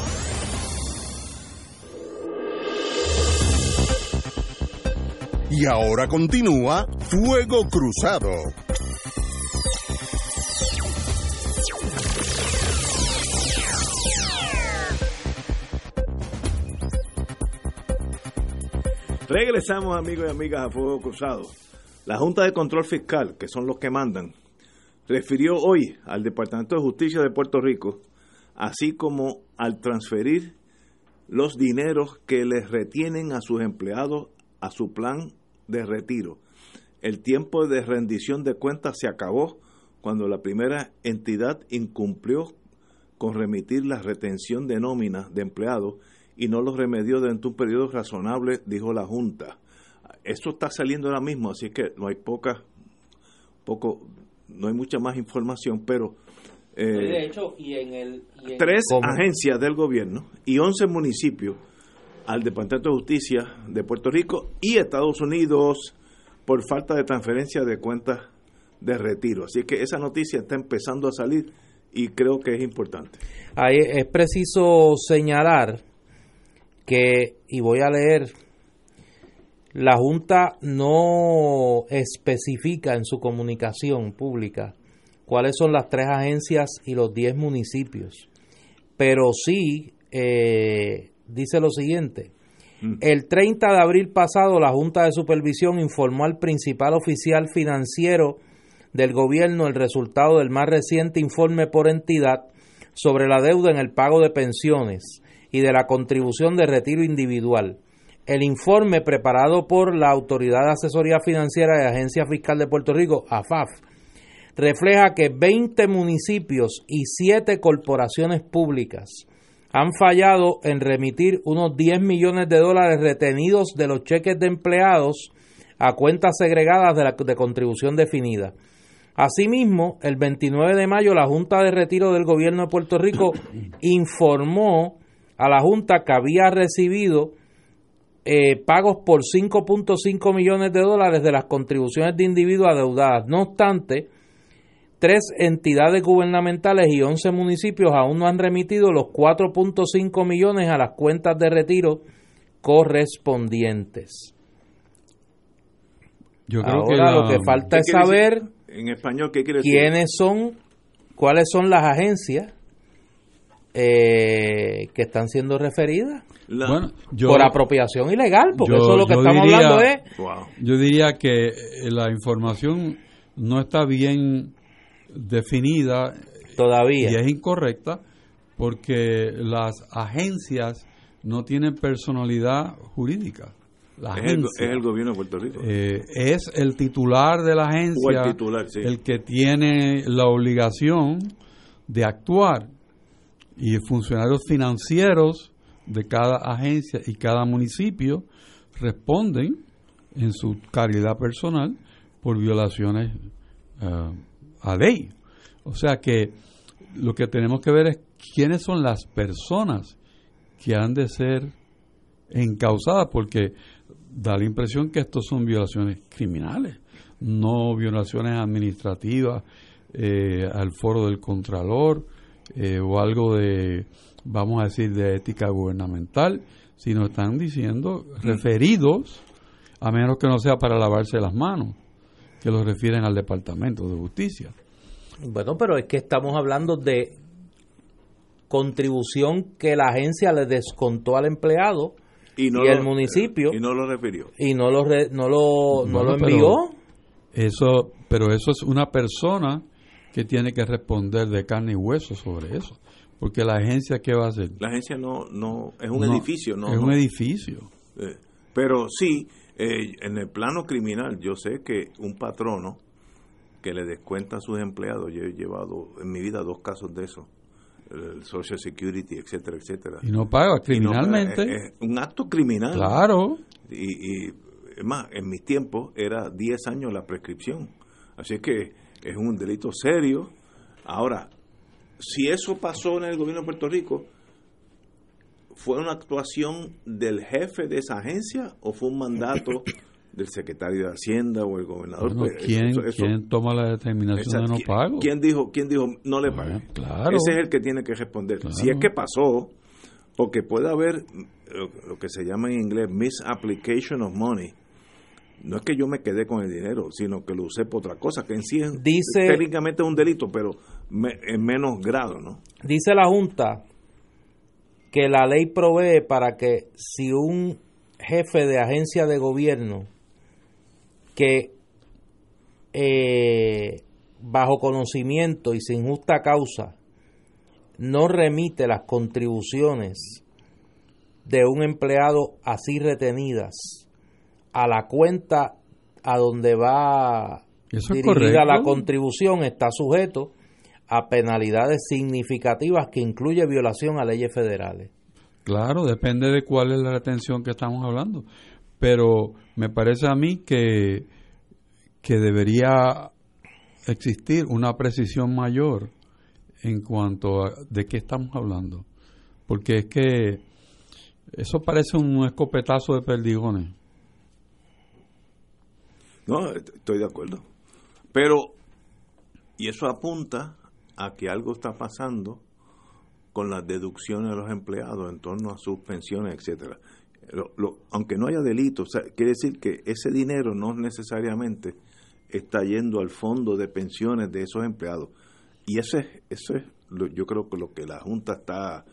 Y ahora continúa Fuego Cruzado. Regresamos amigos y amigas a Fuego Cruzado. La Junta de Control Fiscal, que son los que mandan, refirió hoy al Departamento de Justicia de Puerto Rico, así como al transferir los dineros que les retienen a sus empleados a su plan de retiro. El tiempo de rendición de cuentas se acabó cuando la primera entidad incumplió con remitir la retención de nómina de empleados y no los remedió dentro de un periodo razonable, dijo la Junta. Esto está saliendo ahora mismo, así que no hay poca, poco, no hay mucha más información, pero eh, de hecho, y en el, tres agencias del gobierno y 11 municipios al Departamento de Justicia de Puerto Rico y Estados Unidos por falta de transferencia de cuentas de retiro. Así que esa noticia está empezando a salir y creo que es importante. Ahí es preciso señalar que, y voy a leer, la Junta no especifica en su comunicación pública cuáles son las tres agencias y los diez municipios, pero sí eh, dice lo siguiente. Mm. El 30 de abril pasado, la Junta de Supervisión informó al principal oficial financiero del gobierno el resultado del más reciente informe por entidad sobre la deuda en el pago de pensiones y de la contribución de retiro individual. El informe preparado por la Autoridad de Asesoría Financiera de Agencia Fiscal de Puerto Rico, AFAF, refleja que 20 municipios y 7 corporaciones públicas han fallado en remitir unos 10 millones de dólares retenidos de los cheques de empleados a cuentas segregadas de, la, de contribución definida. Asimismo, el 29 de mayo la Junta de Retiro del Gobierno de Puerto Rico (clears throat) informó a la Junta que había recibido eh, pagos por 5.5 millones de dólares de las contribuciones de individuos adeudadas. No obstante, Tres entidades gubernamentales y 11 municipios aún no han remitido los 4.5 millones a las cuentas de retiro correspondientes. Yo creo Ahora que lo que falta es saber en español ¿qué quiénes son, cuáles son las agencias eh, que están siendo referidas por apropiación ilegal, porque eso es lo que estamos hablando es. Yo diría que la información no está bien definida todavía y es incorrecta porque las agencias no tienen personalidad jurídica. La es, el, gobierno de Puerto Rico. Eh, es el titular de la agencia el, que tiene la obligación de actuar y funcionarios financieros de cada agencia y cada municipio responden en su calidad personal por violaciones uh, a ley. O sea que lo que tenemos que ver es quiénes son las personas que han de ser encausadas, porque da la impresión que estos son violaciones criminales, no violaciones administrativas eh, al foro del Contralor eh, o algo de, vamos a decir, de ética gubernamental, sino están diciendo referidos, a menos que no sea para lavarse las manos que lo refieren al Departamento de Justicia. Bueno, pero es que estamos hablando de contribución que la agencia le descontó al empleado y, el municipio y no lo refirió y no lo no lo, no lo envió eso pero eso es una persona que tiene que responder de carne y hueso sobre eso porque la agencia qué va a hacer la agencia no no es un edificio no es un edificio eh, pero sí eh, en el plano criminal, yo sé que un patrono que le descuenta a sus empleados, yo he llevado en mi vida dos casos de eso, el Social Security, etcétera, etcétera. Y no paga criminalmente. es, un acto criminal. Claro. Y, y es más, en mis tiempos era 10 años la prescripción. Así que es un delito serio. Ahora, si eso pasó en el gobierno de Puerto Rico, ¿Fue una actuación del jefe de esa agencia o fue un mandato (coughs) del secretario de Hacienda o el gobernador. Pues, ¿quién, toma la determinación de no pago? ¿quién dijo, ¿Quién dijo no le pague? claro. Ese es el que tiene que responder. Si es que pasó, porque puede haber lo, que se llama en inglés misapplication of money. No es que yo me quedé con el dinero, sino que lo usé por otra cosa, que en sí es técnicamente es un delito, pero en menos grado, ¿no? Dice la Junta que la ley provee para que si un jefe de agencia de gobierno que eh, bajo conocimiento y sin justa causa no remite las contribuciones de un empleado así retenidas a la cuenta a donde va dirigida la contribución está sujeto a penalidades significativas que incluye violación a leyes federales. Claro, depende de cuál es la retención que estamos hablando. Pero me parece a mí que, que debería existir una precisión mayor en cuanto a de qué estamos hablando. Porque es que eso parece un escopetazo de perdigones. No, estoy de acuerdo. Pero, y eso apunta a que algo está pasando con las deducciones de los empleados en torno a sus pensiones, etcétera. aunque no haya delito, quiere decir que ese dinero no necesariamente está yendo al fondo de pensiones de esos empleados. Y eso es, eso es yo creo que lo que la Junta está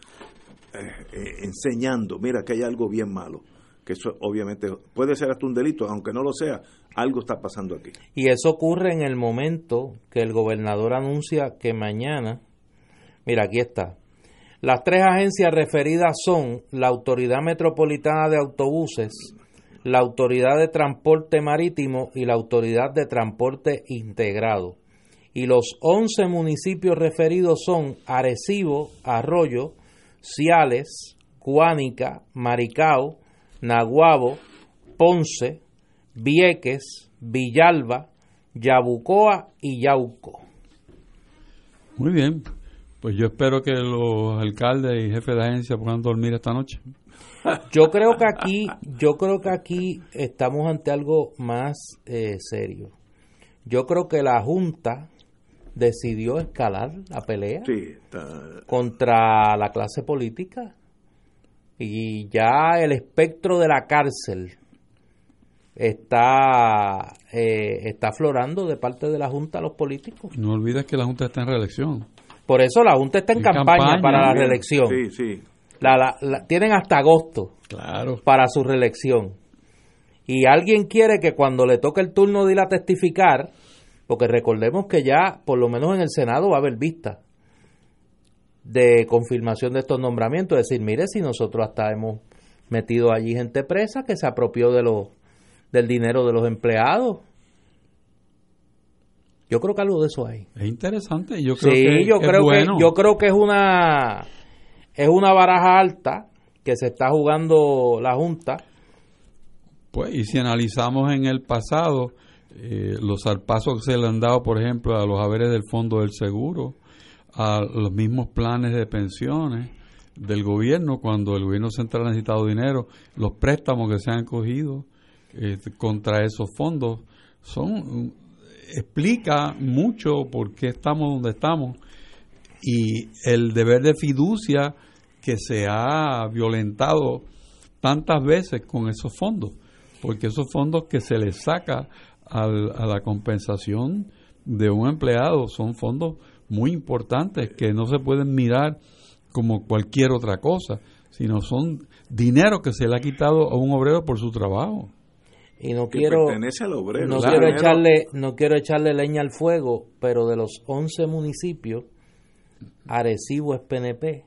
eh, eh, enseñando. Mira que hay algo bien malo. Que eso obviamente puede ser hasta un delito, aunque no lo sea, algo está pasando aquí. Y eso ocurre en el momento que el gobernador anuncia que mañana, mira, aquí está, las tres agencias referidas son la Autoridad Metropolitana de Autobuses, la Autoridad de Transporte Marítimo y la Autoridad de Transporte Integrado. Y los 11 municipios referidos son Arecibo, Arroyo, Ciales, Cuánica, Maricao, Naguabo, Ponce, Vieques, Villalba, Yabucoa y Yauco. Muy bien, pues yo espero que los alcaldes y jefes de agencia puedan dormir esta noche. Yo creo que aquí, yo creo que aquí estamos ante algo más eh, serio. Yo creo que la Junta decidió escalar la pelea contra la clase política y ya el espectro de la cárcel está eh, está aflorando de parte de la Junta a los políticos. No olvides que la Junta está en reelección. Por eso la Junta está en, campaña, para la reelección. Sí, sí. La, tienen hasta agosto claro. para su reelección. Y alguien quiere que cuando le toque el turno de ir a testificar, porque recordemos que ya, por lo menos en el Senado, va a haber vista de confirmación de estos nombramientos. Es decir, mire, si nosotros hasta hemos metido allí gente presa que se apropió de los del dinero de los empleados. Yo creo que algo de eso hay. Es interesante. Yo creo sí, yo creo que yo creo que es una es una baraja alta que se está jugando la junta. Pues y si analizamos en el pasado eh, los zarpazos que se le han dado, por ejemplo, a los haberes del Fondo del Seguro, a los mismos planes de pensiones del gobierno, cuando el gobierno central ha necesitado dinero, los préstamos que se han cogido eh, contra esos fondos, son explica mucho por qué estamos donde estamos. Y el deber de fiducia que se ha violentado tantas veces con esos fondos, porque esos fondos que se les saca a la compensación de un empleado son fondos muy importantes que no se pueden mirar como cualquier otra cosa, sino son dinero que se le ha quitado a un obrero por su trabajo. Y no quiero no quiero echarle no quiero echarle leña al fuego, pero de los 11 municipios Arecibo es PNP,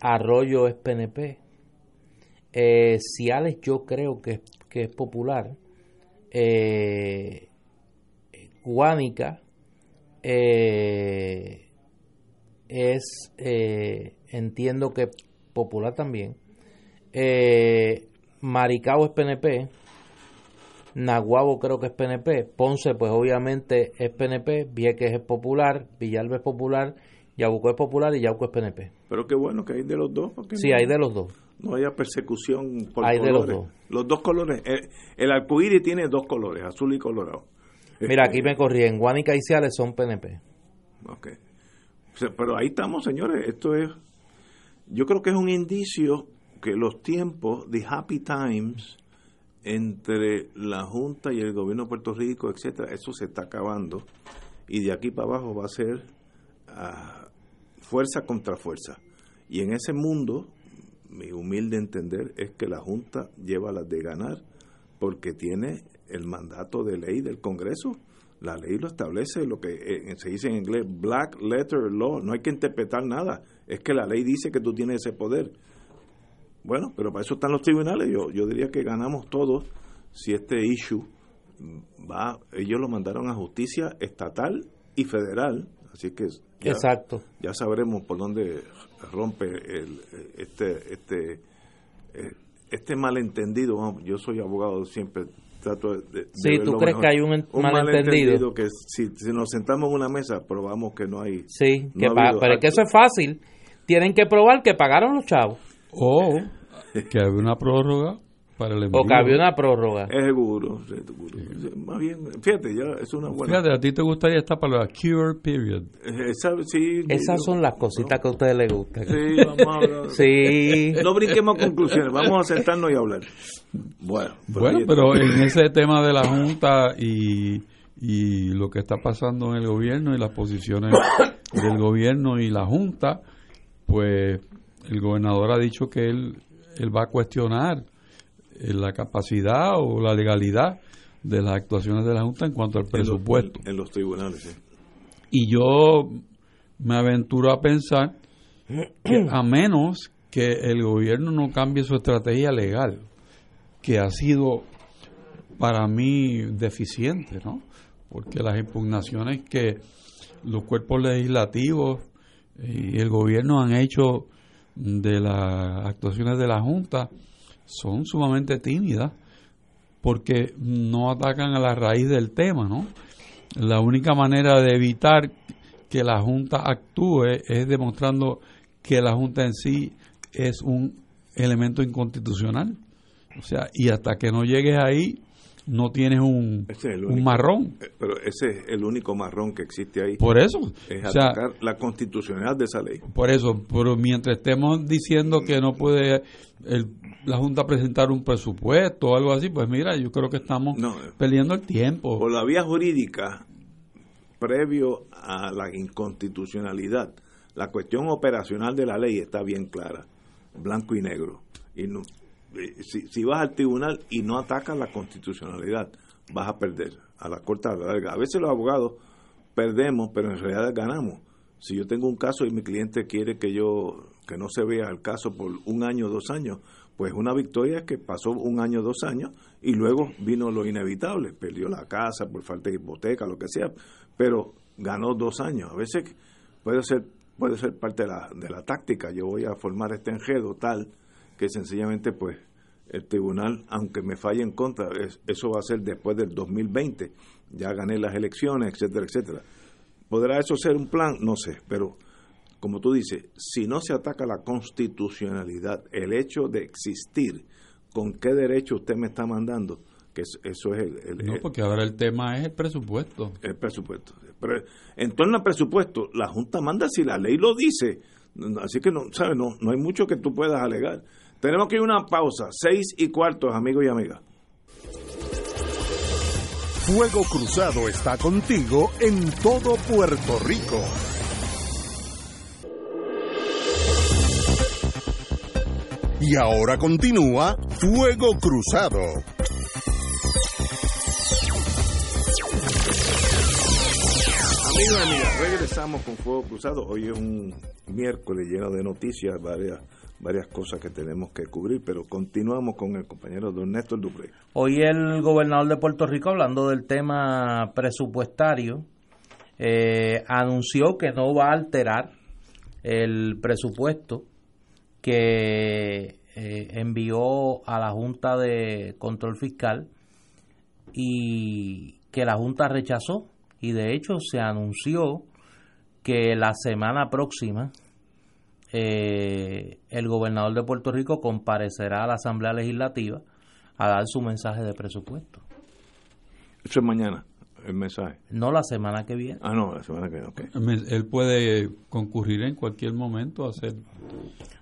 Arroyo es PNP, eh, Ciales yo creo que, que es popular eh, Guánica eh, es, eh, entiendo que popular también. Eh, Maricao es PNP. Naguabo creo que es PNP. Ponce, pues obviamente es PNP. Vieques es popular. Villalba es popular. Yabuco es popular y Yauco es PNP. Pero qué bueno que hay de los dos. Porque sí, no, hay de los dos. No haya persecución por hay colores. de los dos. Los dos colores. El, el arcoíris tiene dos colores, azul y colorado. Mira, aquí me corrí. En Guanica y Ciales son PNP. Ok. Pero ahí estamos, señores. Esto es. Yo creo que es un indicio que los tiempos de happy times entre la Junta y el gobierno de Puerto Rico, etcétera, eso se está acabando y de aquí para abajo va a ser uh, fuerza contra fuerza. Y en ese mundo, mi humilde entender es que la Junta lleva las de ganar porque tiene el mandato de ley del Congreso. La ley lo establece, lo que eh, se dice en inglés black letter law, no hay que interpretar nada, es que la ley dice que tú tienes ese poder. Bueno, pero para eso están los tribunales. Yo, yo diría que ganamos todos si este issue va. Ellos lo mandaron a justicia estatal y federal, así que ya, exacto. Ya sabremos por dónde rompe el, este este este malentendido. Yo soy abogado siempre trato de, de sí, ¿tú crees mejor. que hay un, un malentendido? malentendido que si, si, nos sentamos en una mesa probamos que no hay. Sí, no que ha pa, pero es que eso es fácil. Tienen que probar que pagaron los chavos. O que había una prórroga para el envío. O que había una prórroga. Es seguro, seguro. Más bien, fíjate, ya es una buena. Fíjate, a ti te gustaría estar para la cure period. Esa, sí, Esas yo- son las cositas que a ustedes les gustan. Sí, vamos a hablar. (laughs) Sí. No brinquemos conclusiones, vamos a sentarnos y hablar. Bueno, Bueno, pero en ese tema de la Junta y, y lo que está pasando en el gobierno y las posiciones del gobierno y la Junta, pues el gobernador ha dicho que él, él va a cuestionar eh, la capacidad o la legalidad de las actuaciones de la Junta en cuanto al en los- presupuesto. En, los tribunales, sí. Y yo me aventuro a pensar que a menos que el gobierno no cambie su estrategia legal, que ha sido para mí deficiente, ¿no? Porque las impugnaciones que los cuerpos legislativos y el gobierno han hecho de las actuaciones de la Junta son sumamente tímidas porque no atacan a la raíz del tema, ¿no? La única manera de evitar que la Junta actúe es demostrando que la Junta en sí es un elemento inconstitucional. O sea, y hasta que no llegues ahí, no tienes un, es un marrón. Eh, Pero ese es el único marrón que existe ahí. Por eso, es o sea, atacar la constitucionalidad de esa ley. por eso, pero mientras estemos diciendo que no puede el- la Junta presentar un presupuesto o algo así, pues mira, yo creo que estamos No, eh, perdiendo el tiempo. por la vía jurídica, previo a la inconstitucionalidad, la cuestión operacional de la ley está bien clara, blanco y negro. Y no, si, si vas al tribunal y no atacas la constitucionalidad, vas a perder a la corta. A veces los abogados perdemos, pero en realidad ganamos. Si yo tengo un caso y mi cliente quiere que yo que no se vea el caso por un año o dos años, pues una victoria es que pasó un año o dos años y luego vino lo inevitable, perdió la casa por falta de hipoteca, lo que sea, pero ganó dos años. A veces puede ser puede ser parte de la, de la táctica. Yo voy a formar este enredo tal que sencillamente pues el tribunal, aunque me falle en contra, es- eso va a ser después del 2020. Ya gané las elecciones, etcétera, etcétera. ¿Podrá eso ser un plan? No sé, pero como tú dices, si no se ataca la constitucionalidad, el hecho de existir, ¿con qué derecho usted me está mandando? Que es- eso es el, el- No, porque ahora el tema es el presupuesto. el presupuesto. Pero en torno al presupuesto, la Junta manda si la ley lo dice. Así que no, ¿sabes? No, no hay mucho que tú puedas alegar. Tenemos que ir a una pausa, seis y cuartos, amigos y amigas. Fuego Cruzado está contigo en todo Puerto Rico. Y ahora continúa Fuego Cruzado. Amigos y amigas, regresamos con Fuego Cruzado. Hoy es un miércoles lleno de noticias, varias, varias cosas que tenemos que cubrir, pero continuamos con el compañero don Néstor Dupré. Hoy el gobernador de Puerto Rico, hablando del tema presupuestario, eh, anunció que no va a alterar el presupuesto que eh, envió a la Junta de Control Fiscal y que la Junta rechazó. Y de hecho se anunció que la semana próxima eh, el gobernador de Puerto Rico comparecerá a la Asamblea Legislativa a dar su mensaje de presupuesto. Eso es mañana, el mensaje. No la semana que viene. Ah, no, la semana que viene, ok. Él puede concurrir en cualquier momento a hacer...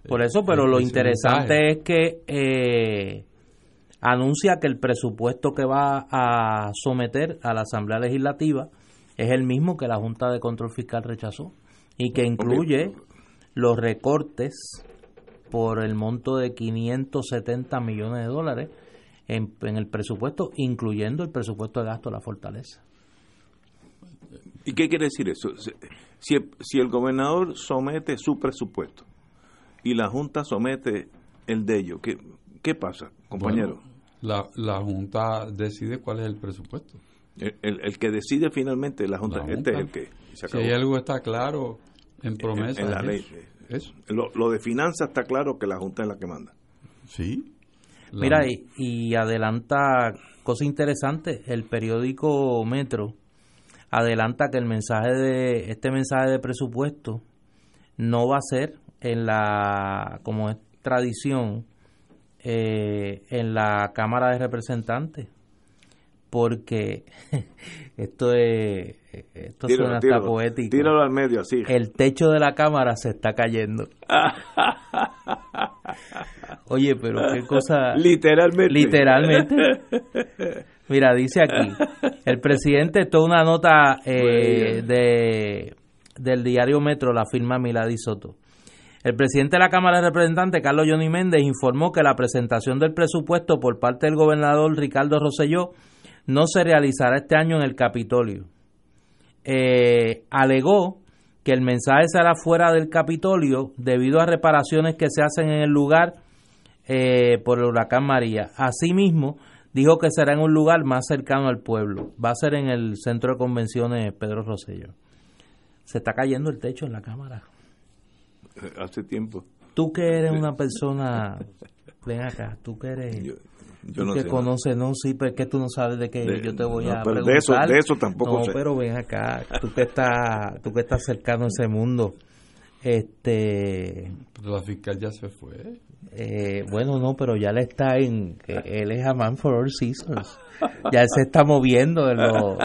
Por eso, pero lo interesante es que eh, anuncia que el presupuesto que va a someter a la Asamblea Legislativa es el mismo que la Junta de Control Fiscal rechazó y que incluye los recortes por el monto de 570 millones de dólares en, el presupuesto, incluyendo el presupuesto de gasto de la fortaleza. ¿Y qué quiere decir eso? Si, si el gobernador somete su presupuesto y la Junta somete el de ellos, ¿qué, qué pasa, compañero? la, la Junta decide cuál es el presupuesto. El, el, que decide finalmente la Junta, este es el que se Si hay algo está claro en promesa. En, la ley. Eso. Lo, lo, de finanzas está claro que la Junta es la que manda. Sí. Mira, y, y, adelanta cosa interesante, el periódico Metro adelanta que el mensaje de este mensaje de presupuesto no va a ser en la como es tradición eh, en la Cámara de Representantes porque (laughs) esto es esto suena hasta poético. Tíralo al medio así. El techo de la cámara se está cayendo. (laughs) Oye, pero qué cosa. Literalmente. Literalmente. Mira, dice aquí, el presidente, toda una nota eh, de del diario Metro, la firma Milady Soto. El presidente de la Cámara de Representantes, Carlos Johnny Méndez, informó que la presentación del presupuesto por parte del gobernador Ricardo Rosselló no se realizará este año en el Capitolio. Eh, alegó que el mensaje será fuera del Capitolio debido a reparaciones que se hacen en el lugar eh, por el huracán María. Asimismo, dijo que será en un lugar más cercano al pueblo. Va a ser en el centro de convenciones Pedro Rosselló. Se está cayendo el techo en la Cámara. Hace tiempo. Tú que eres una persona, (laughs) ven acá, tú que eres... Yo, no que conoces, no, sí, pero es que tú no sabes de qué yo te voy a preguntar. De eso, de eso tampoco no, pero ven acá, tú que estás, tú que estás cercano a ese mundo, este... la fiscal ya se fue. Eh, bueno, no, pero ya le está en, él es a man for all seasons. Ya él se está moviendo, en los,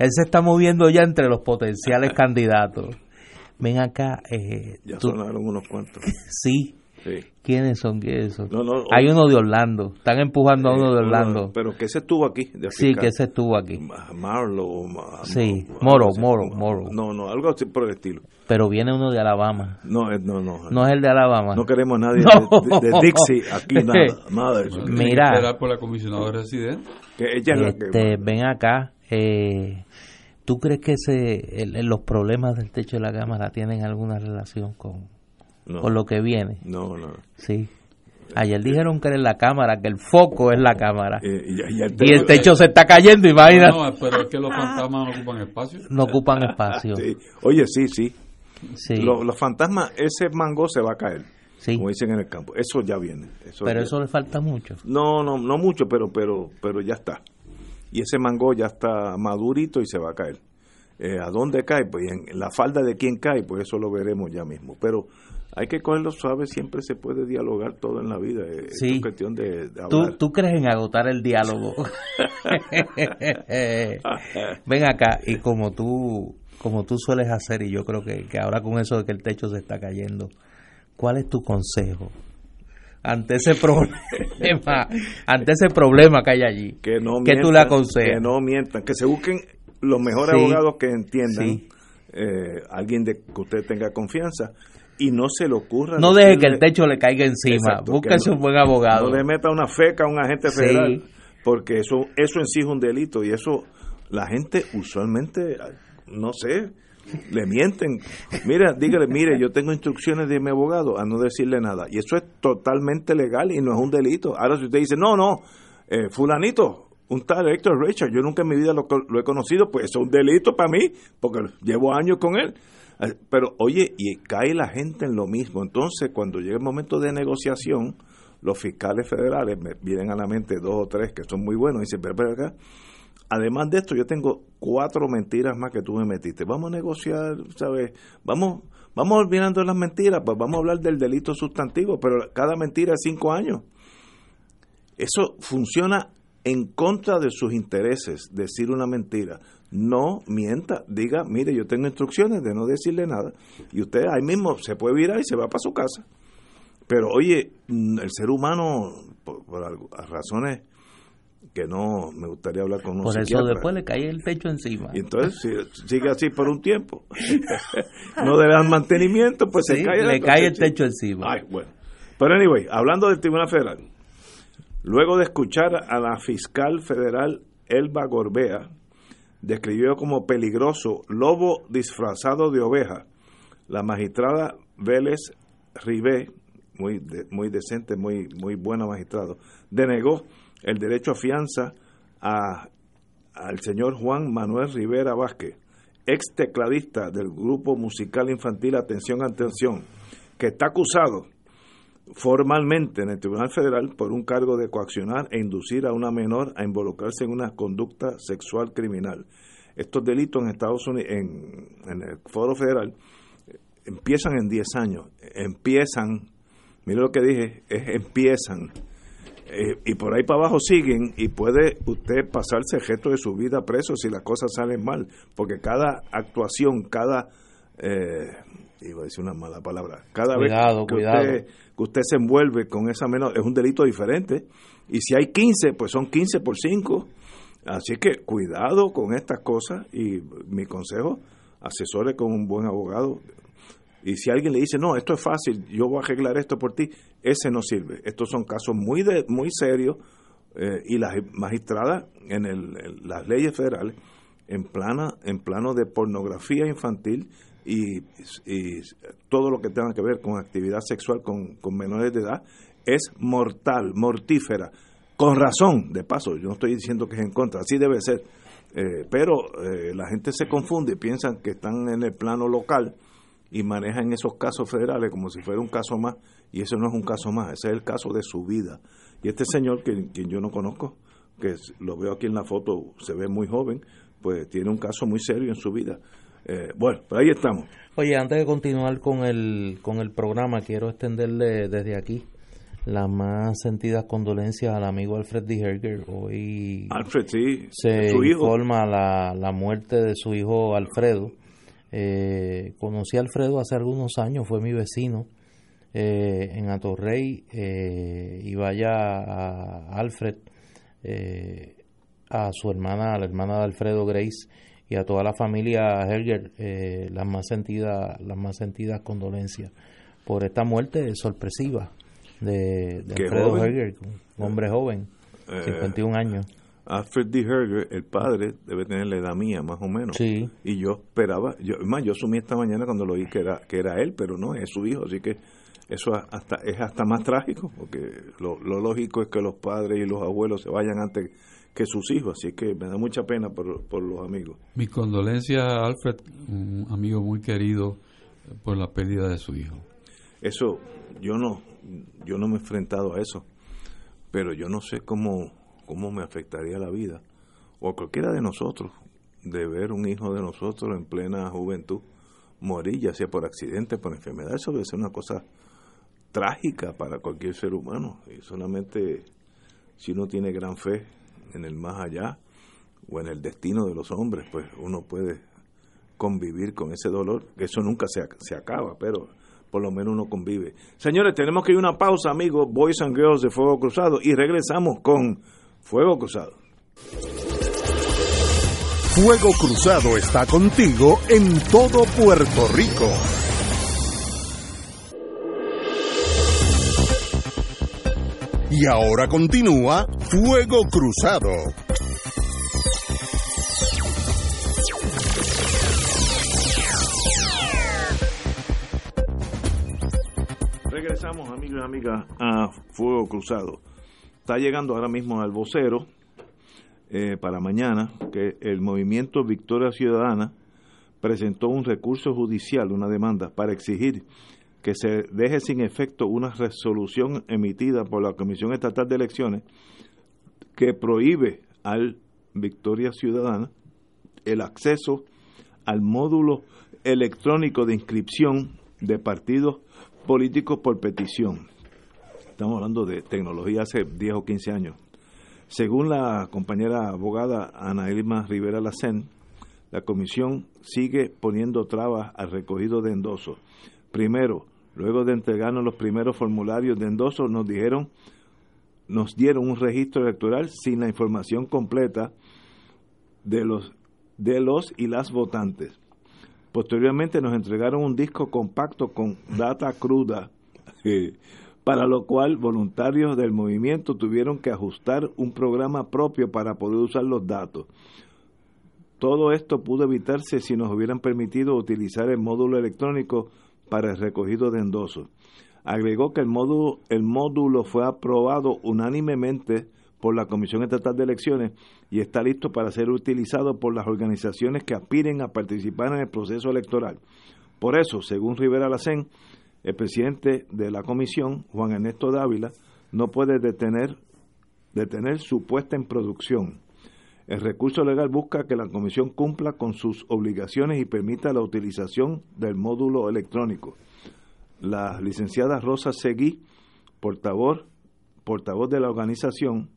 él se está moviendo ya entre los potenciales candidatos ven acá. Eh, ya sonaron unos cuantos. (laughs) sí. ¿Quiénes son? ¿Quiénes son? Hay uno de Orlando. Están empujando a uno de Orlando. pero que se estuvo aquí. sí, que se estuvo aquí. Marlo. sí, Moro, Moro, Moro. No, no, algo así por el estilo. Pero viene uno de Alabama. No, no, no. No es el de Alabama. No queremos nadie de, Dixie aquí, (laughs) nada. nada de eso. Mira. por la comisionada residente. Que ella es este, la que... Ven acá. Eh, ¿Tú crees que ese, los problemas del techo de la cámara tienen alguna relación con, con lo que viene? No, no. Sí. Ayer dijeron que era la cámara, que el foco es la cámara. Eh, y, el techo se está cayendo, imagínate. No, pero es que los fantasmas no ocupan espacio. No ocupan espacio. Oye, sí, sí. sí. Los, fantasmas, ese mango se va a caer. Sí. Como dicen en el campo. Eso ya viene. Eso pero eso le falta mucho. No, no, no mucho, pero, pero, pero ya está y ese mango ya está madurito y se va a caer. Eh, ¿A dónde cae? Pues en la falda de quién cae, pues eso lo veremos ya mismo. Pero hay que cogerlo suave, siempre se puede dialogar todo en la vida. Eh, es cuestión de, ¿Tú, ¿Tú, crees en agotar el diálogo? (laughs) Ven acá, y como tú, como tú sueles hacer, y yo creo que, que ahora con eso de que el techo se está cayendo, ¿cuál es tu consejo ante ese problema, (laughs) ante ese problema que hay allí, que, no que tú le aconsejas. Que no mientan, que se busquen los mejores abogados que entiendan, eh, alguien de que usted tenga confianza y no se le ocurra. No deje que el techo le caiga encima, búsquese un buen abogado. No le meta una feca a un agente federal, porque eso, eso en sí es un delito y eso la gente usualmente, no sé, le mienten. Mira, dígale, mire, yo tengo instrucciones de mi abogado a no decirle nada. Y eso es totalmente legal y no es un delito. Ahora si usted dice, no, no, eh, fulanito, un tal Héctor Richard, yo nunca en mi vida lo, he conocido, pues es un delito para mí, porque llevo años con él. Eh, pero oye, y cae la gente en lo mismo. Entonces, cuando llega el momento de negociación, los fiscales federales me vienen a la mente dos o tres que son muy buenos y dicen, pero, pero acá, además de esto, yo tengo cuatro mentiras más que tú me metiste. Vamos a negociar, ¿sabes? Vamos, vamos olvidando las mentiras, pues vamos a hablar del delito sustantivo, pero cada mentira es cinco años. Eso funciona en contra de sus intereses, decir una mentira. No mienta, diga, mire, yo tengo instrucciones de no decirle nada. Y usted ahí mismo se puede virar y se va para su casa. Pero oye, mm, el ser humano, por, razones que no me gustaría hablar con un Por eso después le cae el techo encima. Y entonces sigue así por un tiempo. (laughs) no le dan mantenimiento, pues se cae, le cae el techo encima. Ay, bueno. Pero anyway, hablando del Tribunal Federal, luego de escuchar a la fiscal federal Elba Gorbea, describió como peligroso lobo disfrazado de oveja, la magistrada Vélez Ribé muy, muy decente, muy, muy buena magistrado, denegó el derecho a fianza a, al señor Juan Manuel Rivera Vázquez, ex tecladista del grupo musical infantil Atención, Atención, que está acusado formalmente en el Tribunal Federal por un cargo de coaccionar e inducir a una menor a involucrarse en una conducta sexual criminal. Estos delitos en Estados Unidos, en, el Foro Federal, empiezan en 10 años, empiezan mire lo que dije, es empiezan. Eh, y por ahí para abajo siguen y puede usted pasarse el resto de su vida preso si las cosas salen mal, porque cada actuación, cada, eh, iba a decir una mala palabra, cada vez que, Usted, que usted se envuelve con esa menor, es un delito diferente, y si hay 15, pues son 15 por 5, así que cuidado con estas cosas y mi consejo, asesore con un buen abogado, y si alguien le dice, no, esto es fácil, yo voy a arreglar esto por ti, ese no sirve. Estos son casos muy, de, muy serios eh, y las magistradas en, el, las leyes federales, en, plana, en plano de pornografía infantil y, todo lo que tenga que ver con actividad sexual con, con menores de edad, es mortal, mortífera. Con razón, de paso, yo no estoy diciendo que es en contra, así debe ser. Eh, pero eh, la gente se confunde, piensan que están en el plano local y manejan esos casos federales como si fuera un caso más, y eso no es un caso más, ese es el caso de su vida. Y este señor, que, quien yo no conozco, que lo veo aquí en la foto, se ve muy joven, pues tiene un caso muy serio en su vida. Eh, bueno, pues ahí estamos. Oye, antes de continuar con el, con el programa, quiero extenderle desde aquí las más sentidas condolencias al amigo Alfred D. Herger. Hoy Alfred, sí, se informa la, la muerte de su hijo Alfredo eh, conocí a Alfredo hace algunos años, fue mi vecino eh, en Atorrey eh, y vaya a Alfred, eh, a su hermana, a la hermana de Alfredo Grace y a toda la familia Helger las más sentidas las más sentidas condolencias por esta muerte sorpresiva de, Alfredo Helger, un hombre joven, 51 años. Alfred D. Herger, el padre, debe tener la edad mía, más o menos. Sí. Y yo esperaba, yo, más, yo asumí esta mañana cuando lo oí que era, que era él, pero no, es su hijo, así que eso hasta es hasta más trágico, porque lo, lógico es que los padres y los abuelos se vayan antes que sus hijos, así que me da mucha pena por, por los amigos. Mi condolencia a Alfred, un amigo muy querido por la pérdida de su hijo. Eso, yo no, yo no me he enfrentado a eso, pero yo no sé cómo cómo me afectaría la vida, o a cualquiera de nosotros, de ver un hijo de nosotros en plena juventud morir, ya sea por accidente, por enfermedad, eso debe ser una cosa trágica para cualquier ser humano, y solamente si uno tiene gran fe en el más allá o en el destino de los hombres, pues uno puede convivir con ese dolor, eso nunca se, se acaba, pero por lo menos uno convive. Señores, tenemos que ir a una pausa, amigos, Boys and Girls de Fuego Cruzado, y regresamos con Fuego Cruzado. Fuego Cruzado está contigo en todo Puerto Rico. Y ahora continúa Fuego Cruzado. Regresamos, amigos y amigas, a Fuego Cruzado está llegando ahora mismo al vocero eh, para mañana que el movimiento Victoria Ciudadana presentó un recurso judicial, una demanda, para exigir que se deje sin efecto una resolución emitida por la Comisión Estatal de Elecciones que prohíbe al Victoria Ciudadana el acceso al módulo electrónico de inscripción de partidos políticos por petición. Estamos hablando de tecnología hace 10 o 15 años. Según la compañera abogada Ana Elma Rivera Lacén, la comisión sigue poniendo trabas al recogido de endosos. Primero, luego de entregarnos los primeros formularios de endosos, nos dijeron, nos dieron un registro electoral sin la información completa de los de los y las votantes. Posteriormente nos entregaron un disco compacto con data cruda, (laughs) para lo cual voluntarios del movimiento tuvieron que ajustar un programa propio para poder usar los datos. Todo esto pudo evitarse si nos hubieran permitido utilizar el módulo electrónico para el recogido de endosos. Agregó que el módulo, el módulo fue aprobado unánimemente por la Comisión Estatal de Elecciones y está listo para ser utilizado por las organizaciones que aspiren a participar en el proceso electoral. Por eso, según Rivera Lacén, el presidente de la comisión, Juan Ernesto Dávila, no puede detener, detener su puesta en producción. El recurso legal busca que la comisión cumpla con sus obligaciones y permita la utilización del módulo electrónico. La licenciada Rosa Seguí, portavoz, portavoz de la organización,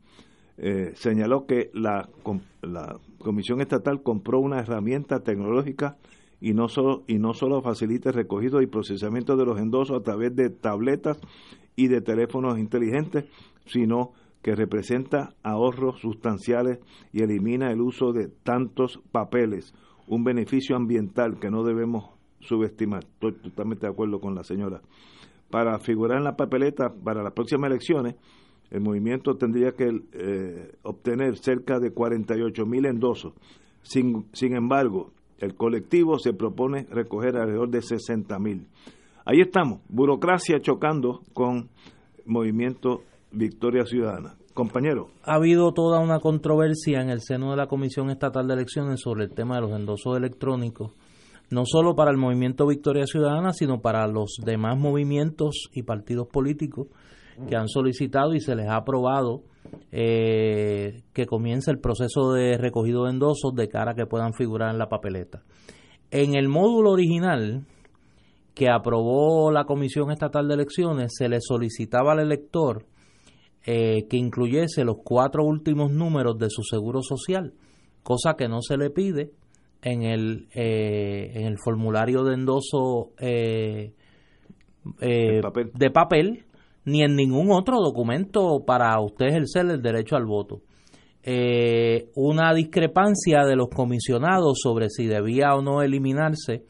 eh, señaló que la, Comisión Estatal compró una herramienta tecnológica y no solo y no solo facilita el recogido y procesamiento de los endosos a través de tabletas y de teléfonos inteligentes, sino que representa ahorros sustanciales y elimina el uso de tantos papeles, un beneficio ambiental que no debemos subestimar. Estoy totalmente de acuerdo con la señora. Para figurar en la papeleta para las próximas elecciones, el movimiento tendría que eh, obtener cerca de 48 mil endosos. Sin, sin embargo, el colectivo se propone recoger alrededor de 60 mil. Ahí estamos, burocracia chocando con movimiento Victoria Ciudadana. Compañero. Ha habido toda una controversia en el seno de la Comisión Estatal de Elecciones sobre el tema de los endosos electrónicos, no solo para el movimiento Victoria Ciudadana, sino para los demás movimientos y partidos políticos que han solicitado y se les ha aprobado eh, que comience el proceso de recogido de endosos de cara a que puedan figurar en la papeleta. En el módulo original que aprobó la Comisión Estatal de Elecciones, se le solicitaba al elector eh, que incluyese los cuatro últimos números de su seguro social, cosa que no se le pide en el, eh, en el formulario de endoso de papel ni en ningún otro documento para usted ejercer el derecho al voto. Eh, una discrepancia de los comisionados sobre si debía o no eliminarse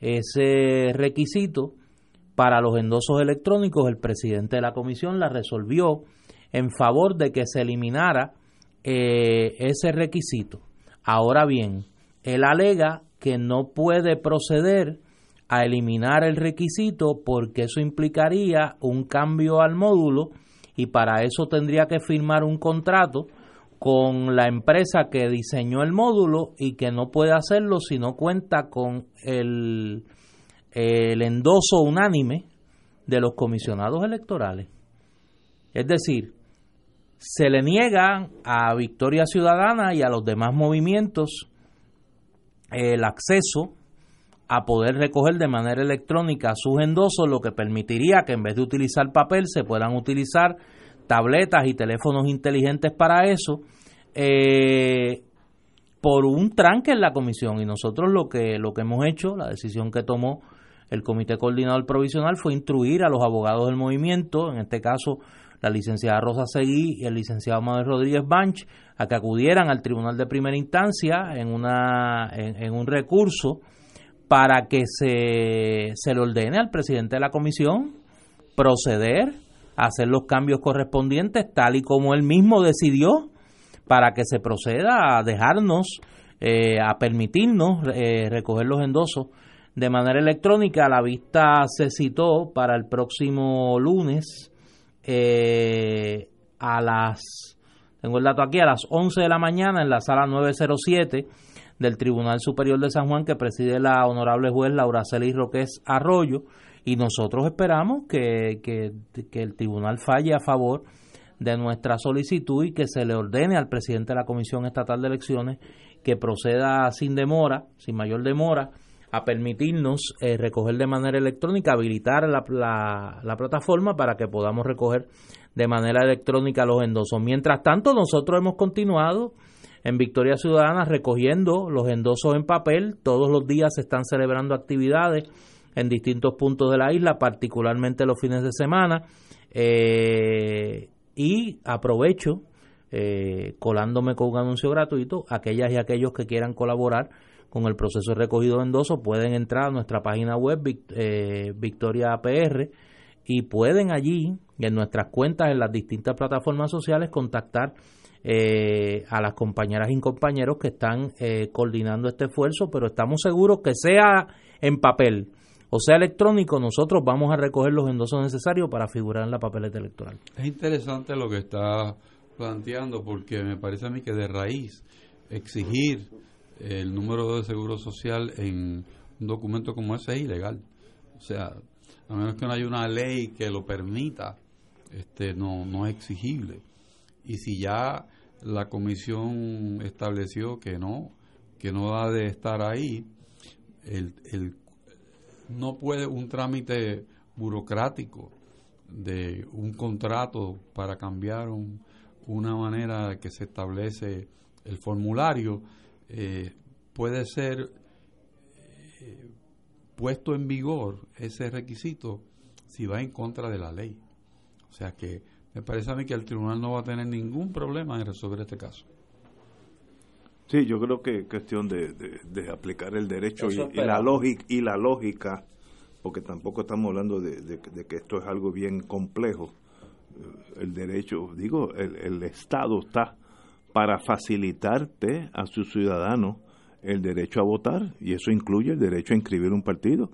ese requisito para los endosos electrónicos, el presidente de la comisión la resolvió en favor de que se eliminara eh, ese requisito. Ahora bien, él alega que no puede proceder a eliminar el requisito porque eso implicaría un cambio al módulo y para eso tendría que firmar un contrato con la empresa que diseñó el módulo y que no puede hacerlo si no cuenta con el, el endoso unánime de los comisionados electorales. Es decir, se le niega a Victoria Ciudadana y a los demás movimientos el acceso a poder recoger de manera electrónica sus endosos, lo que permitiría que en vez de utilizar papel se puedan utilizar tabletas y teléfonos inteligentes para eso, eh, por un tranque en la comisión. Y nosotros lo que, lo que hemos hecho, la decisión que tomó el Comité Coordinador Provisional fue instruir a los abogados del movimiento, en este caso la licenciada Rosa Seguí y el licenciado Manuel Rodríguez Banch, a que acudieran al Tribunal de Primera Instancia en, una, en un recurso para que se, se le ordene al presidente de la comisión proceder a hacer los cambios correspondientes tal y como él mismo decidió para que se proceda a dejarnos, eh, a permitirnos eh, recoger los endosos de manera electrónica. La vista se citó para el próximo lunes eh, a las, tengo el dato aquí, a las 11 de la mañana en la sala 907 del Tribunal Superior de San Juan que preside la honorable juez Laura Celis Roques Arroyo. Y nosotros esperamos que, que, el tribunal falle a favor de nuestra solicitud y que se le ordene al presidente de la Comisión Estatal de Elecciones que proceda sin demora, sin mayor demora, a permitirnos eh, recoger de manera electrónica, habilitar la, la, plataforma para que podamos recoger de manera electrónica los endosos. Mientras tanto, nosotros hemos continuado en Victoria Ciudadana recogiendo los endosos en papel. Todos los días se están celebrando actividades en distintos puntos de la isla, particularmente los fines de semana. Eh, y aprovecho, eh, colándome con un anuncio gratuito, aquellas y aquellos que quieran colaborar con el proceso de recogido de endosos pueden entrar a nuestra página web eh, Victoria APR y pueden allí, en nuestras cuentas, en las distintas plataformas sociales, contactar eh, a las compañeras y compañeros que están eh, coordinando este esfuerzo, pero estamos seguros que sea en papel o sea electrónico, nosotros vamos a recoger los endosos necesarios para figurar en la papeleta electoral. Es interesante lo que está planteando porque me parece a mí que de raíz exigir el número de seguro social en un documento como ese es ilegal. O sea, a menos que no haya una ley que lo permita, este no, no es exigible. Y si ya la comisión estableció que no, que no ha de estar ahí, el, el, no puede un trámite burocrático de un contrato para cambiar una manera que se establece el formulario, eh, puede ser eh, puesto en vigor ese requisito si va en contra de la ley. O sea que me parece a mí que el tribunal no va a tener ningún problema en resolver este caso. Sí, yo creo que es cuestión de, aplicar el derecho y, la lógica, y la lógica, porque tampoco estamos hablando de, que esto es algo bien complejo. El derecho, digo, el, el Estado está para facilitarte a sus ciudadanos el derecho a votar y eso incluye el derecho a inscribir un partido.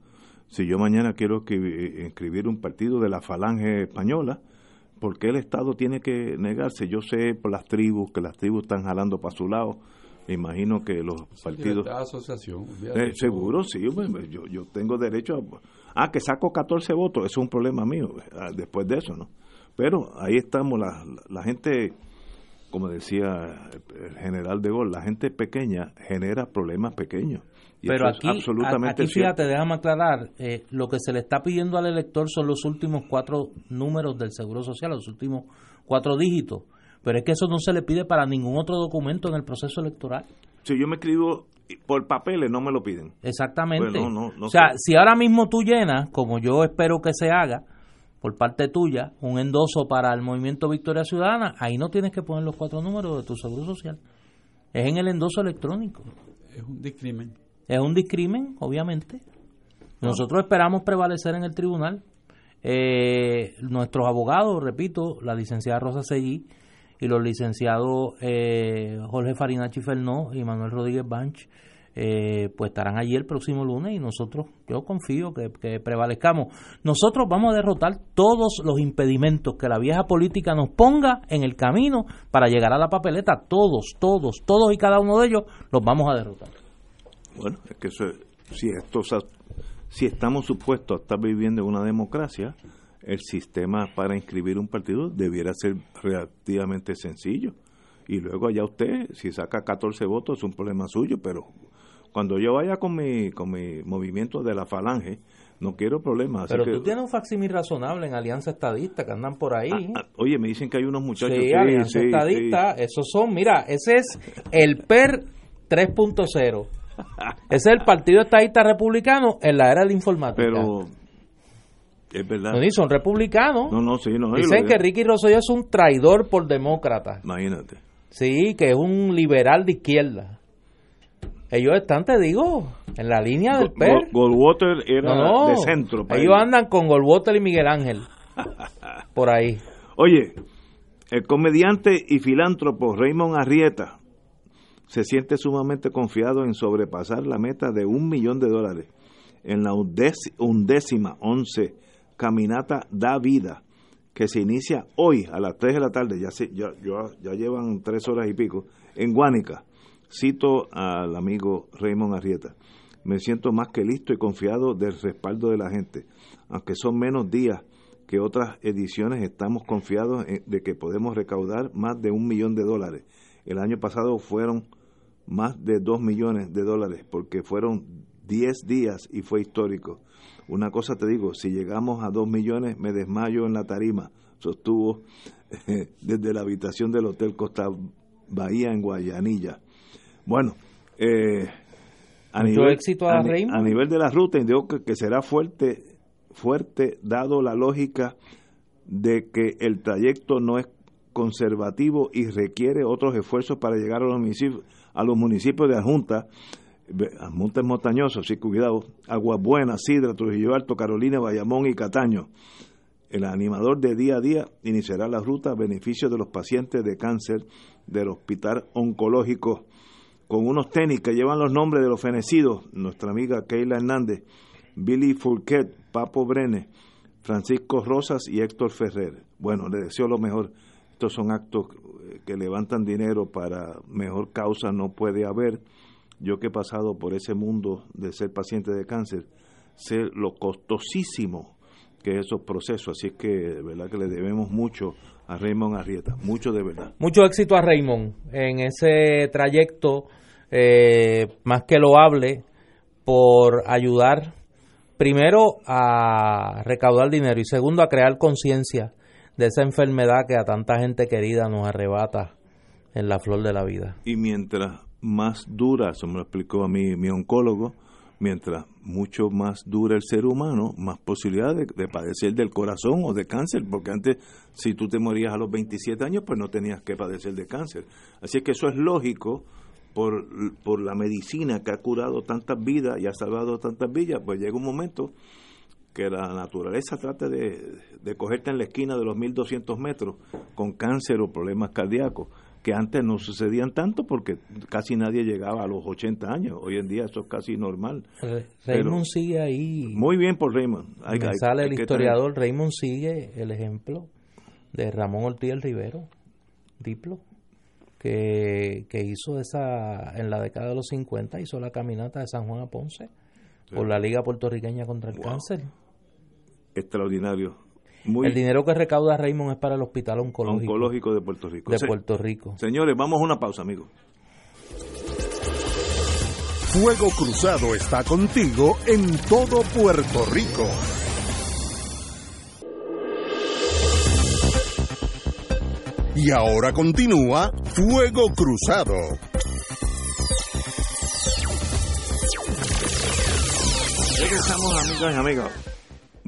Si yo mañana quiero inscribir un partido de la falange española, ¿por qué el Estado tiene que negarse? Yo sé por las tribus, que las tribus están jalando para su lado. Me imagino que los partidos... asociación. Eh, seguro, sí. Yo, yo tengo derecho a... Ah, que saco 14 votos, eso es un problema mío. Ah, después de eso, ¿no? Pero ahí estamos, la, la gente como decía el general de Gaulle, la gente pequeña genera problemas pequeños. Pero aquí, absolutamente aquí fíjate, déjame aclarar, eh, lo que se le está pidiendo al elector son los últimos cuatro números del Seguro Social, los últimos cuatro dígitos. Pero es que eso no se le pide para ningún otro documento en el proceso electoral. Si yo me escribo por papeles, no me lo piden. Exactamente. Pues o sea, si ahora mismo tú llenas, como yo espero que se haga, por parte tuya un endoso para el movimiento Victoria Ciudadana, ahí no tienes que poner los cuatro números de tu seguro social. Es en el endoso electrónico. Es un discrimen. Es un discrimen, obviamente. Nosotros esperamos prevalecer en el tribunal. Eh, nuestros abogados, repito, la licenciada Rosa Seguí y los licenciados eh, Jorge Farinachi Fernó y Manuel Rodríguez Banch, eh, pues estarán allí el próximo lunes y nosotros, yo confío que, prevalezcamos. Nosotros vamos a derrotar todos los impedimentos que la vieja política nos ponga en el camino para llegar a la papeleta. Todos, todos, todos y cada uno de ellos los vamos a derrotar. Bueno, es que si, esto, si estamos supuestos a estar viviendo en una democracia, el sistema para inscribir un partido debiera ser relativamente sencillo. Y luego allá usted, si saca 14 votos, es un problema suyo, pero cuando yo vaya con mi, con mi movimiento de la falange, no quiero problemas. Pero tú tienes un facsimil razonable en Alianza Estadista que andan por ahí. Ah, ah, oye, me dicen que hay unos muchachos. Sí, Alianza Estadista, esos son, mira, ese es el PER 3.0. (laughs) ese es el Partido Estadista Republicano en la era de la informática. Pero es verdad. No, son republicanos. No, no, sí, no. Dicen que Ricky Rosselló es un traidor por demócrata. Imagínate. Sí, que es un liberal de izquierda. Ellos están, te digo, en la línea del PER. Goldwater era de centro. Ellos andan con Goldwater y Miguel Ángel. (laughs) por ahí. Oye, el comediante y filántropo Raymond Arrieta se siente sumamente confiado en sobrepasar la meta de un millón de dólares en la undécima, once Caminata da Vida, que se inicia hoy a las 3 de la tarde, ya, se, ya, ya llevan tres horas y pico, en Guánica Cito al amigo Raymond Arrieta. Me siento más que listo y confiado del respaldo de la gente, aunque son menos días que otras ediciones estamos confiados de que podemos recaudar más de un millón de dólares. El año pasado fueron más de dos millones de dólares porque fueron diez días y fue histórico. Una cosa te digo, si llegamos a dos millones me desmayo en la tarima, sostuvo (laughs) desde la habitación del Hotel Costa Bahía en Guayanilla. Bueno, eh, a, nivel, éxito a, a, nivel de la ruta, digo que, que será fuerte fuerte dado la lógica de que el trayecto no es conservativo y requiere otros esfuerzos para llegar a los municipios, a los municipios de Adjunta, montes montañosos, sí, cuidado, Aguas Buenas, Sidra, Trujillo Alto, Carolina, Bayamón y Cataño. El animador de día a día iniciará la ruta a beneficio de los pacientes de cáncer del Hospital Oncológico con unos tenis que llevan los nombres de los fenecidos, nuestra amiga Keila Hernández, Billy Fourquet, Papo Brene, Francisco Rosas y Héctor Ferrer. Bueno, le deseo lo mejor. Estos son actos eh, que levantan dinero para mejor causa, no puede haber. Yo que he pasado por ese mundo de ser paciente de cáncer, sé lo costosísimo que es esos procesos, así es que de verdad que le debemos mucho a Raymond Arrieta, mucho de verdad. Mucho éxito a Raymond en ese trayecto eh, más que loable por ayudar primero a recaudar dinero y segundo a crear conciencia de esa enfermedad que a tanta gente querida nos arrebata en la flor de la vida. Y mientras más dura, eso me lo explicó a mí mi oncólogo, mientras mucho más dura el ser humano, más posibilidad de, de, padecer del corazón o de cáncer, porque antes si tú te morías a los 27 años, pues no tenías que padecer de cáncer. Así que eso es lógico por, por la medicina que ha curado tantas vidas y ha salvado tantas vidas, pues llega un momento que la naturaleza trate de, de cogerte en la esquina de los 1200 metros con cáncer o problemas cardíacos, que antes no sucedían tanto porque casi nadie llegaba a los 80 años. Hoy en día eso es casi normal. Raymond sigue ahí. Muy bien por Raymond. Hay, sale el historiador, Raymond sigue el ejemplo de Ramón Ortiz Rivero, Diplo que, hizo esa, en la década de los 50, hizo la caminata de San Juan a Ponce por la Liga Puertorriqueña contra el Cáncer. Extraordinario. El dinero que recauda Raymond es para el Hospital Oncológico, Oncológico de Puerto Rico. De Puerto Rico. Señores, vamos a una pausa, amigos. Fuego Cruzado está contigo en todo Puerto Rico. Y ahora continúa Fuego Cruzado. Regresamos, amigos y amigas.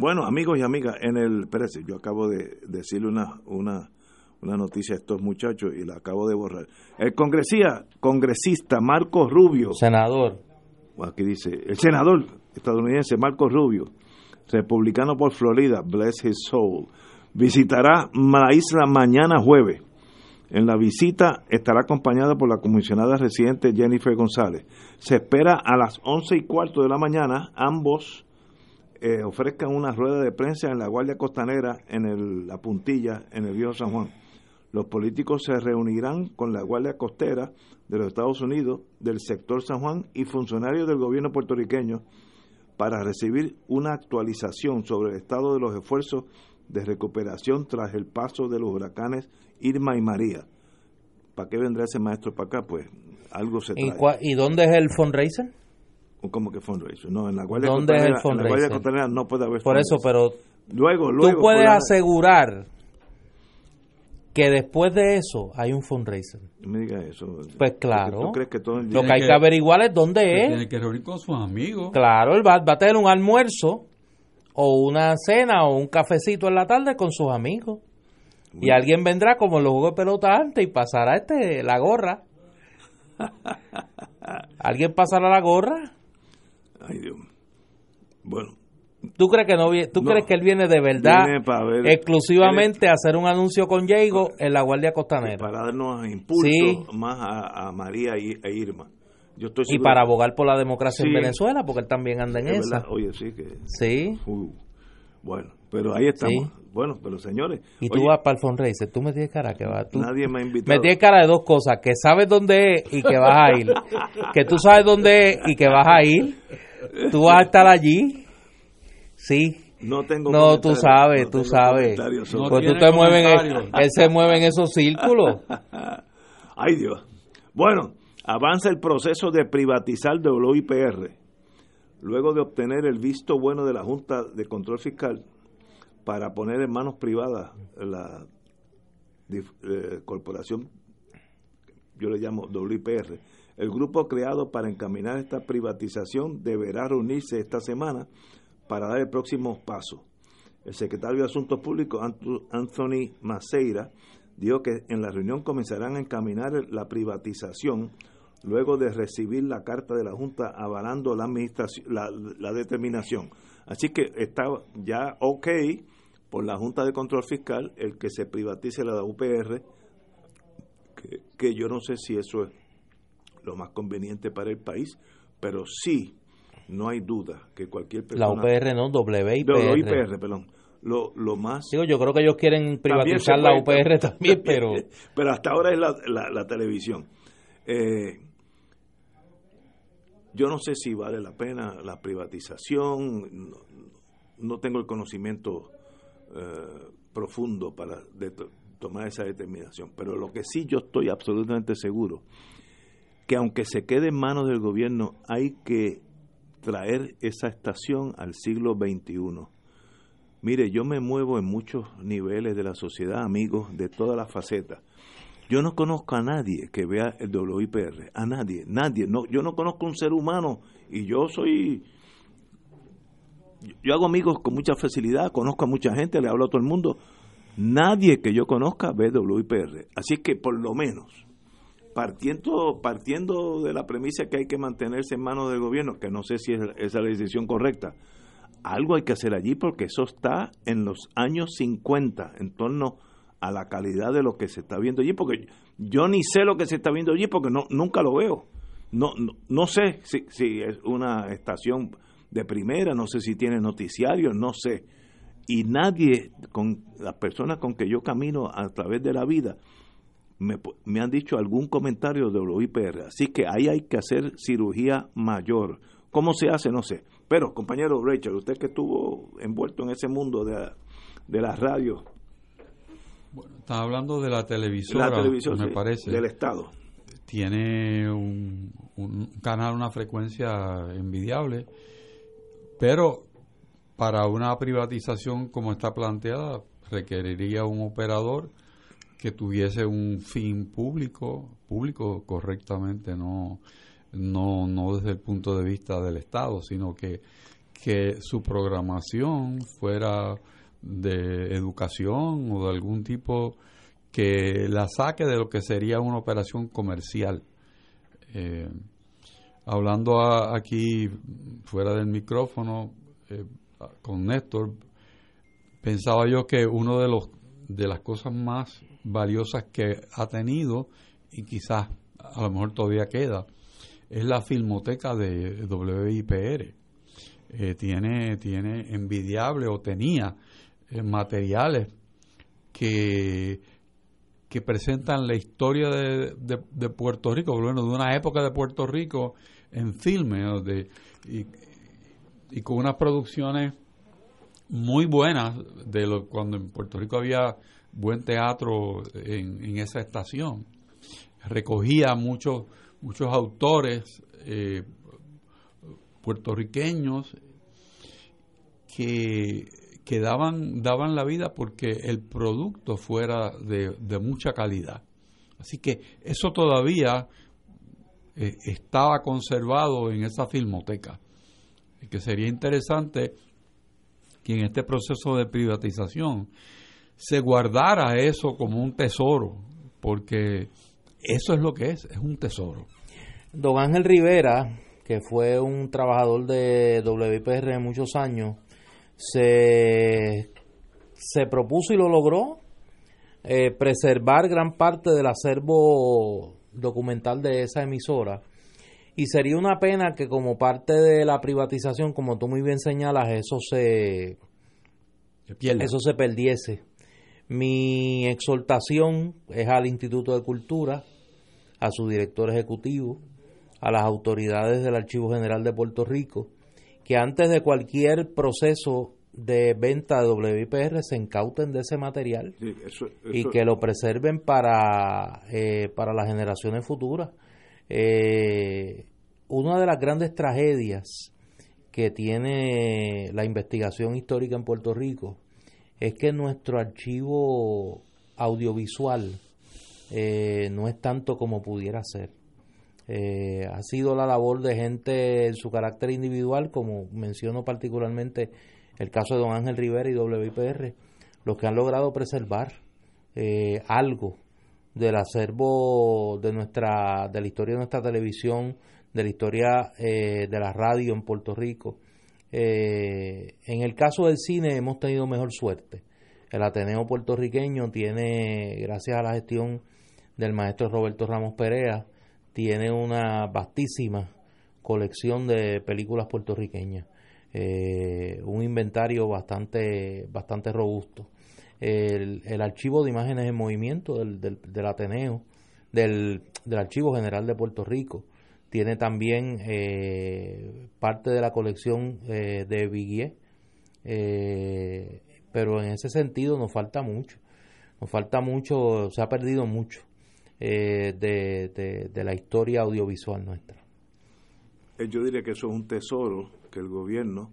Bueno, amigos y amigas, en el. Espérese, yo acabo de decirle una, una, una noticia a estos muchachos y la acabo de borrar. El congresista, congresista Marcos Rubio. Senador. Aquí dice, el senador estadounidense Marcos Rubio, republicano por Florida, bless his soul visitará la isla mañana jueves. En la visita estará acompañada por la comisionada residente Jennifer González. Se espera a las once y cuarto de la mañana ambos eh, ofrezcan una rueda de prensa en la Guardia Costanera en la puntilla en el Viejo San Juan. Los políticos se reunirán con la Guardia Costera de los Estados Unidos, del sector San Juan y funcionarios del gobierno puertorriqueño para recibir una actualización sobre el estado de los esfuerzos de recuperación tras el paso de los huracanes Irma y María. ¿Para qué vendrá ese maestro para acá? Pues algo se trae. ¿Y, dónde es el fundraiser? ¿Cómo que fundraiser? No, en la Guardia ¿Dónde es el fundraiser? no puede haber Por eso, pero luego, luego, tú puedes asegurar que después de eso hay un fundraiser. me diga eso. Pues claro. ¿Tú crees que todo Lo que hay que, averiguar es dónde es. Tiene que reunir con sus amigos. Claro, él va, va a tener un almuerzo o una cena o un cafecito en la tarde con sus amigos. Y alguien vendrá como en los juegos de pelota antes y pasará este la gorra. (laughs) ¿Alguien pasará la gorra? Ay, Dios. Bueno. ¿Tú crees que no tú crees que él viene de verdad exclusivamente a hacer un anuncio con Diego en la Guardia Costanera? Para darnos impulso más a, María e Irma y para abogar por la democracia en Venezuela, porque él también anda en eso. Oye, sí que. Sí. bueno, pero ahí estamos. Bueno, pero señores. Y tú vas para el fundraiser, tú me tienes cara que va. Tú, nadie me ha invitado. Me tienes cara de dos cosas: que sabes dónde es y que vas a ir. (laughs) que tú sabes dónde es y que vas a ir. Tú vas a estar allí. Sí. No tengo No, tú sabes, no tú sabes. No Pues tú te mueves, comentario. él se mueve en esos círculos. (laughs) Ay Dios. Bueno, avanza el proceso de privatizar WIPR. Luego de obtener el visto bueno de la Junta de Control Fiscal para poner en manos privadas la eh, corporación, yo le llamo WIPR, el grupo creado para encaminar esta privatización deberá reunirse esta semana para dar el próximo paso. El secretario de Asuntos Públicos, Anthony Maceira, dijo que en la reunión comenzarán a encaminar la privatización luego de recibir la carta de la Junta avalando la, administración, la determinación. Así que está ya ok por la Junta de Control Fiscal el que se privatice la UPR, que, que yo no sé si eso es lo más conveniente para el país, pero sí, no hay duda que cualquier La persona... UPR no, WIPR. No, perdón. Lo, lo más... Digo, yo creo que ellos quieren privatizar la UPR también, (laughs) pero (laughs) pero hasta ahora es la, la- la televisión. Eh, yo no sé si vale la pena la privatización, no, no tengo el conocimiento eh, profundo para de- tomar esa determinación, pero lo que sí yo estoy absolutamente seguro, que aunque se quede en manos del gobierno, hay que traer esa estación al siglo XXI. Mire, yo me muevo en muchos niveles de la sociedad, amigos, de todas las facetas. Yo no conozco a nadie que vea el WIPR, a nadie, nadie. No, yo no conozco un ser humano y yo soy... yo- hago amigos con mucha facilidad, conozco a mucha gente, le hablo a todo el mundo. Nadie que yo conozca ve WIPR. Así que por lo menos, partiendo, partiendo de la premisa que hay que mantenerse en manos del gobierno, que no sé si es, esa es la decisión correcta, algo hay que hacer allí porque eso está en los años 50 en torno a la calidad de lo que se está viendo allí, porque yo ni sé lo que se está viendo allí porque no nunca lo veo. No, no, no sé si, si es una estación de primera, no sé si tiene noticiarios, no sé. Y nadie, con las personas con que yo camino a través de la vida, me, me han dicho algún comentario de WIPR. Así que ahí hay que hacer cirugía mayor. ¿Cómo se hace? No sé. Pero, compañero Rachel, usted que estuvo envuelto en ese mundo de, de la radio, Estás hablando de la televisora, la televisión me sí, parece. del Estado. Tiene un, un canal, una frecuencia envidiable, pero para una privatización como está planteada requeriría un operador que tuviese un fin público, público correctamente, no, no, no desde el punto de vista del Estado, sino que, que su programación fuera de educación o de algún tipo que la saque de lo que sería una operación comercial. Eh, hablando a- aquí fuera del micrófono eh, con Néstor, pensaba yo que uno de los de las cosas más valiosas que ha tenido y quizás a lo mejor todavía queda es la filmoteca de WIPR. Eh, tiene tiene envidiable o tenía eh, materiales que que presentan la historia de, de- Puerto Rico, menos de una época de Puerto Rico en filme, de, y, y con unas producciones muy buenas de lo, cuando en Puerto Rico había buen teatro en, esa estación. Recogía muchos muchos autores eh, puertorriqueños que, que daban, daban la vida porque el producto fuera de, de mucha calidad. Así que eso todavía eh, estaba conservado en esa filmoteca. Que sería interesante que en este proceso de privatización se guardara eso como un tesoro, porque eso es lo que es, es un tesoro. Don Ángel Rivera, que fue un trabajador de WIPR muchos años, se, se propuso y lo logró eh, preservar gran parte del acervo documental de esa emisora. Y sería una pena que como parte de la privatización, como tú muy bien señalas, eso se, pierda. eso se perdiese. Mi exhortación es al Instituto de Cultura, a su director ejecutivo, a las autoridades del Archivo General de Puerto Rico, que antes de cualquier proceso de venta de WIPR se incauten de ese material y que lo preserven para, eh, para las generaciones futuras. Eh, una de las grandes tragedias que tiene la investigación histórica en Puerto Rico es que nuestro archivo audiovisual eh, no es tanto como pudiera ser. Eh, ha sido la labor de gente en su carácter individual, como menciono particularmente el caso de don Ángel Rivera y WIPR, los que han logrado preservar eh, algo del acervo de nuestra de la historia de nuestra televisión, de la historia de la radio en Puerto Rico. En el caso del cine hemos tenido mejor suerte. El Ateneo puertorriqueño tiene, gracias a la gestión del maestro Roberto Ramos Perea, tiene una vastísima colección de películas puertorriqueñas, eh, un inventario bastante, bastante robusto. El, archivo de imágenes en movimiento del, del, Ateneo, del, del, Archivo General de Puerto Rico, tiene también eh, parte de la colección eh, de Viguier, pero en ese sentido nos falta mucho, nos falta mucho, se ha perdido mucho eh, de, la historia audiovisual nuestra. Eh, yo diría que eso es un tesoro que el gobierno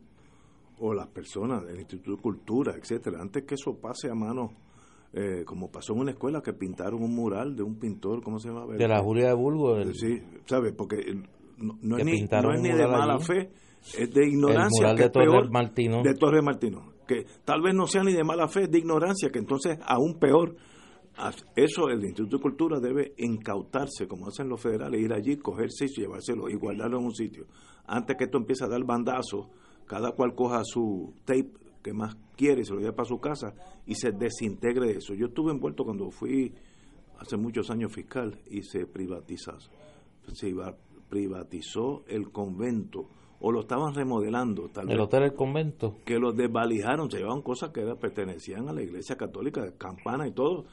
o las personas del Instituto de Cultura, etcétera, antes que eso pase a mano, eh, como pasó en una escuela que pintaron un mural de un pintor, ¿cómo se llama? De la Julia de Burgos. Sí, ¿sabes? Porque no, es ni, de mala fe, es de ignorancia. de Torres Martino. De Torres Martino. Que tal vez no sea ni de mala fe, es de ignorancia, que entonces aún peor eso el Instituto de Cultura debe incautarse, como hacen los federales, ir allí, cogerse y llevárselo y guardarlo en un sitio. Antes que esto empiece a dar bandazo, cada cual coja su tape que más quiere, se lo lleva para su casa y se desintegre eso. Yo estuve envuelto cuando fui hace muchos años fiscal y se privatizó, se privatizó el convento o lo estaban remodelando. Tal ¿El hotel del convento? Que lo desvalijaron, se llevaban cosas que pertenecían a la iglesia católica, campana y todo,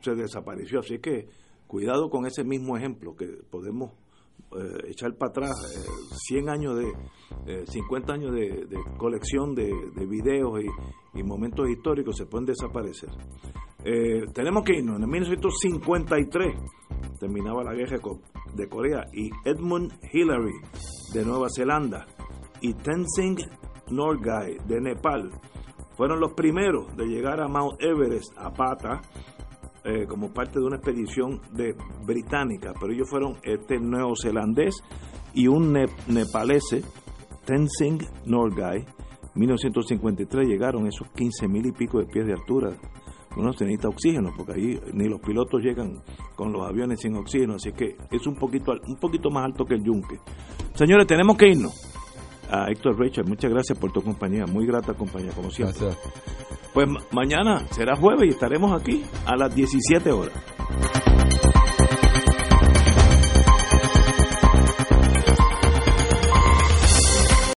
se desapareció. Así que cuidado con ese mismo ejemplo que podemos eh, echar para atrás 100 eh, años de 50 eh, años de, colección de, videos y, momentos históricos se pueden desaparecer. Tenemos que irnos. En 1953 terminaba la guerra de Corea y Edmund Hillary de Nueva Zelanda y Tenzing Norgay de Nepal fueron los primeros de llegar a Mount Everest a pata eh, como parte de una expedición de británica, pero ellos fueron este neozelandés y un nepalese, Tenzing Norgay, 1953 llegaron esos 15 mil y pico de pies de altura. Uno se necesita oxígeno porque ahí ni los pilotos llegan con los aviones sin oxígeno, así que es un poquito un poquito más alto que el yunque. Señores, tenemos que irnos a Héctor Richard, muchas gracias por tu compañía, muy grata compañía, como siempre. Pues mañana será jueves y estaremos aquí a las 17 horas.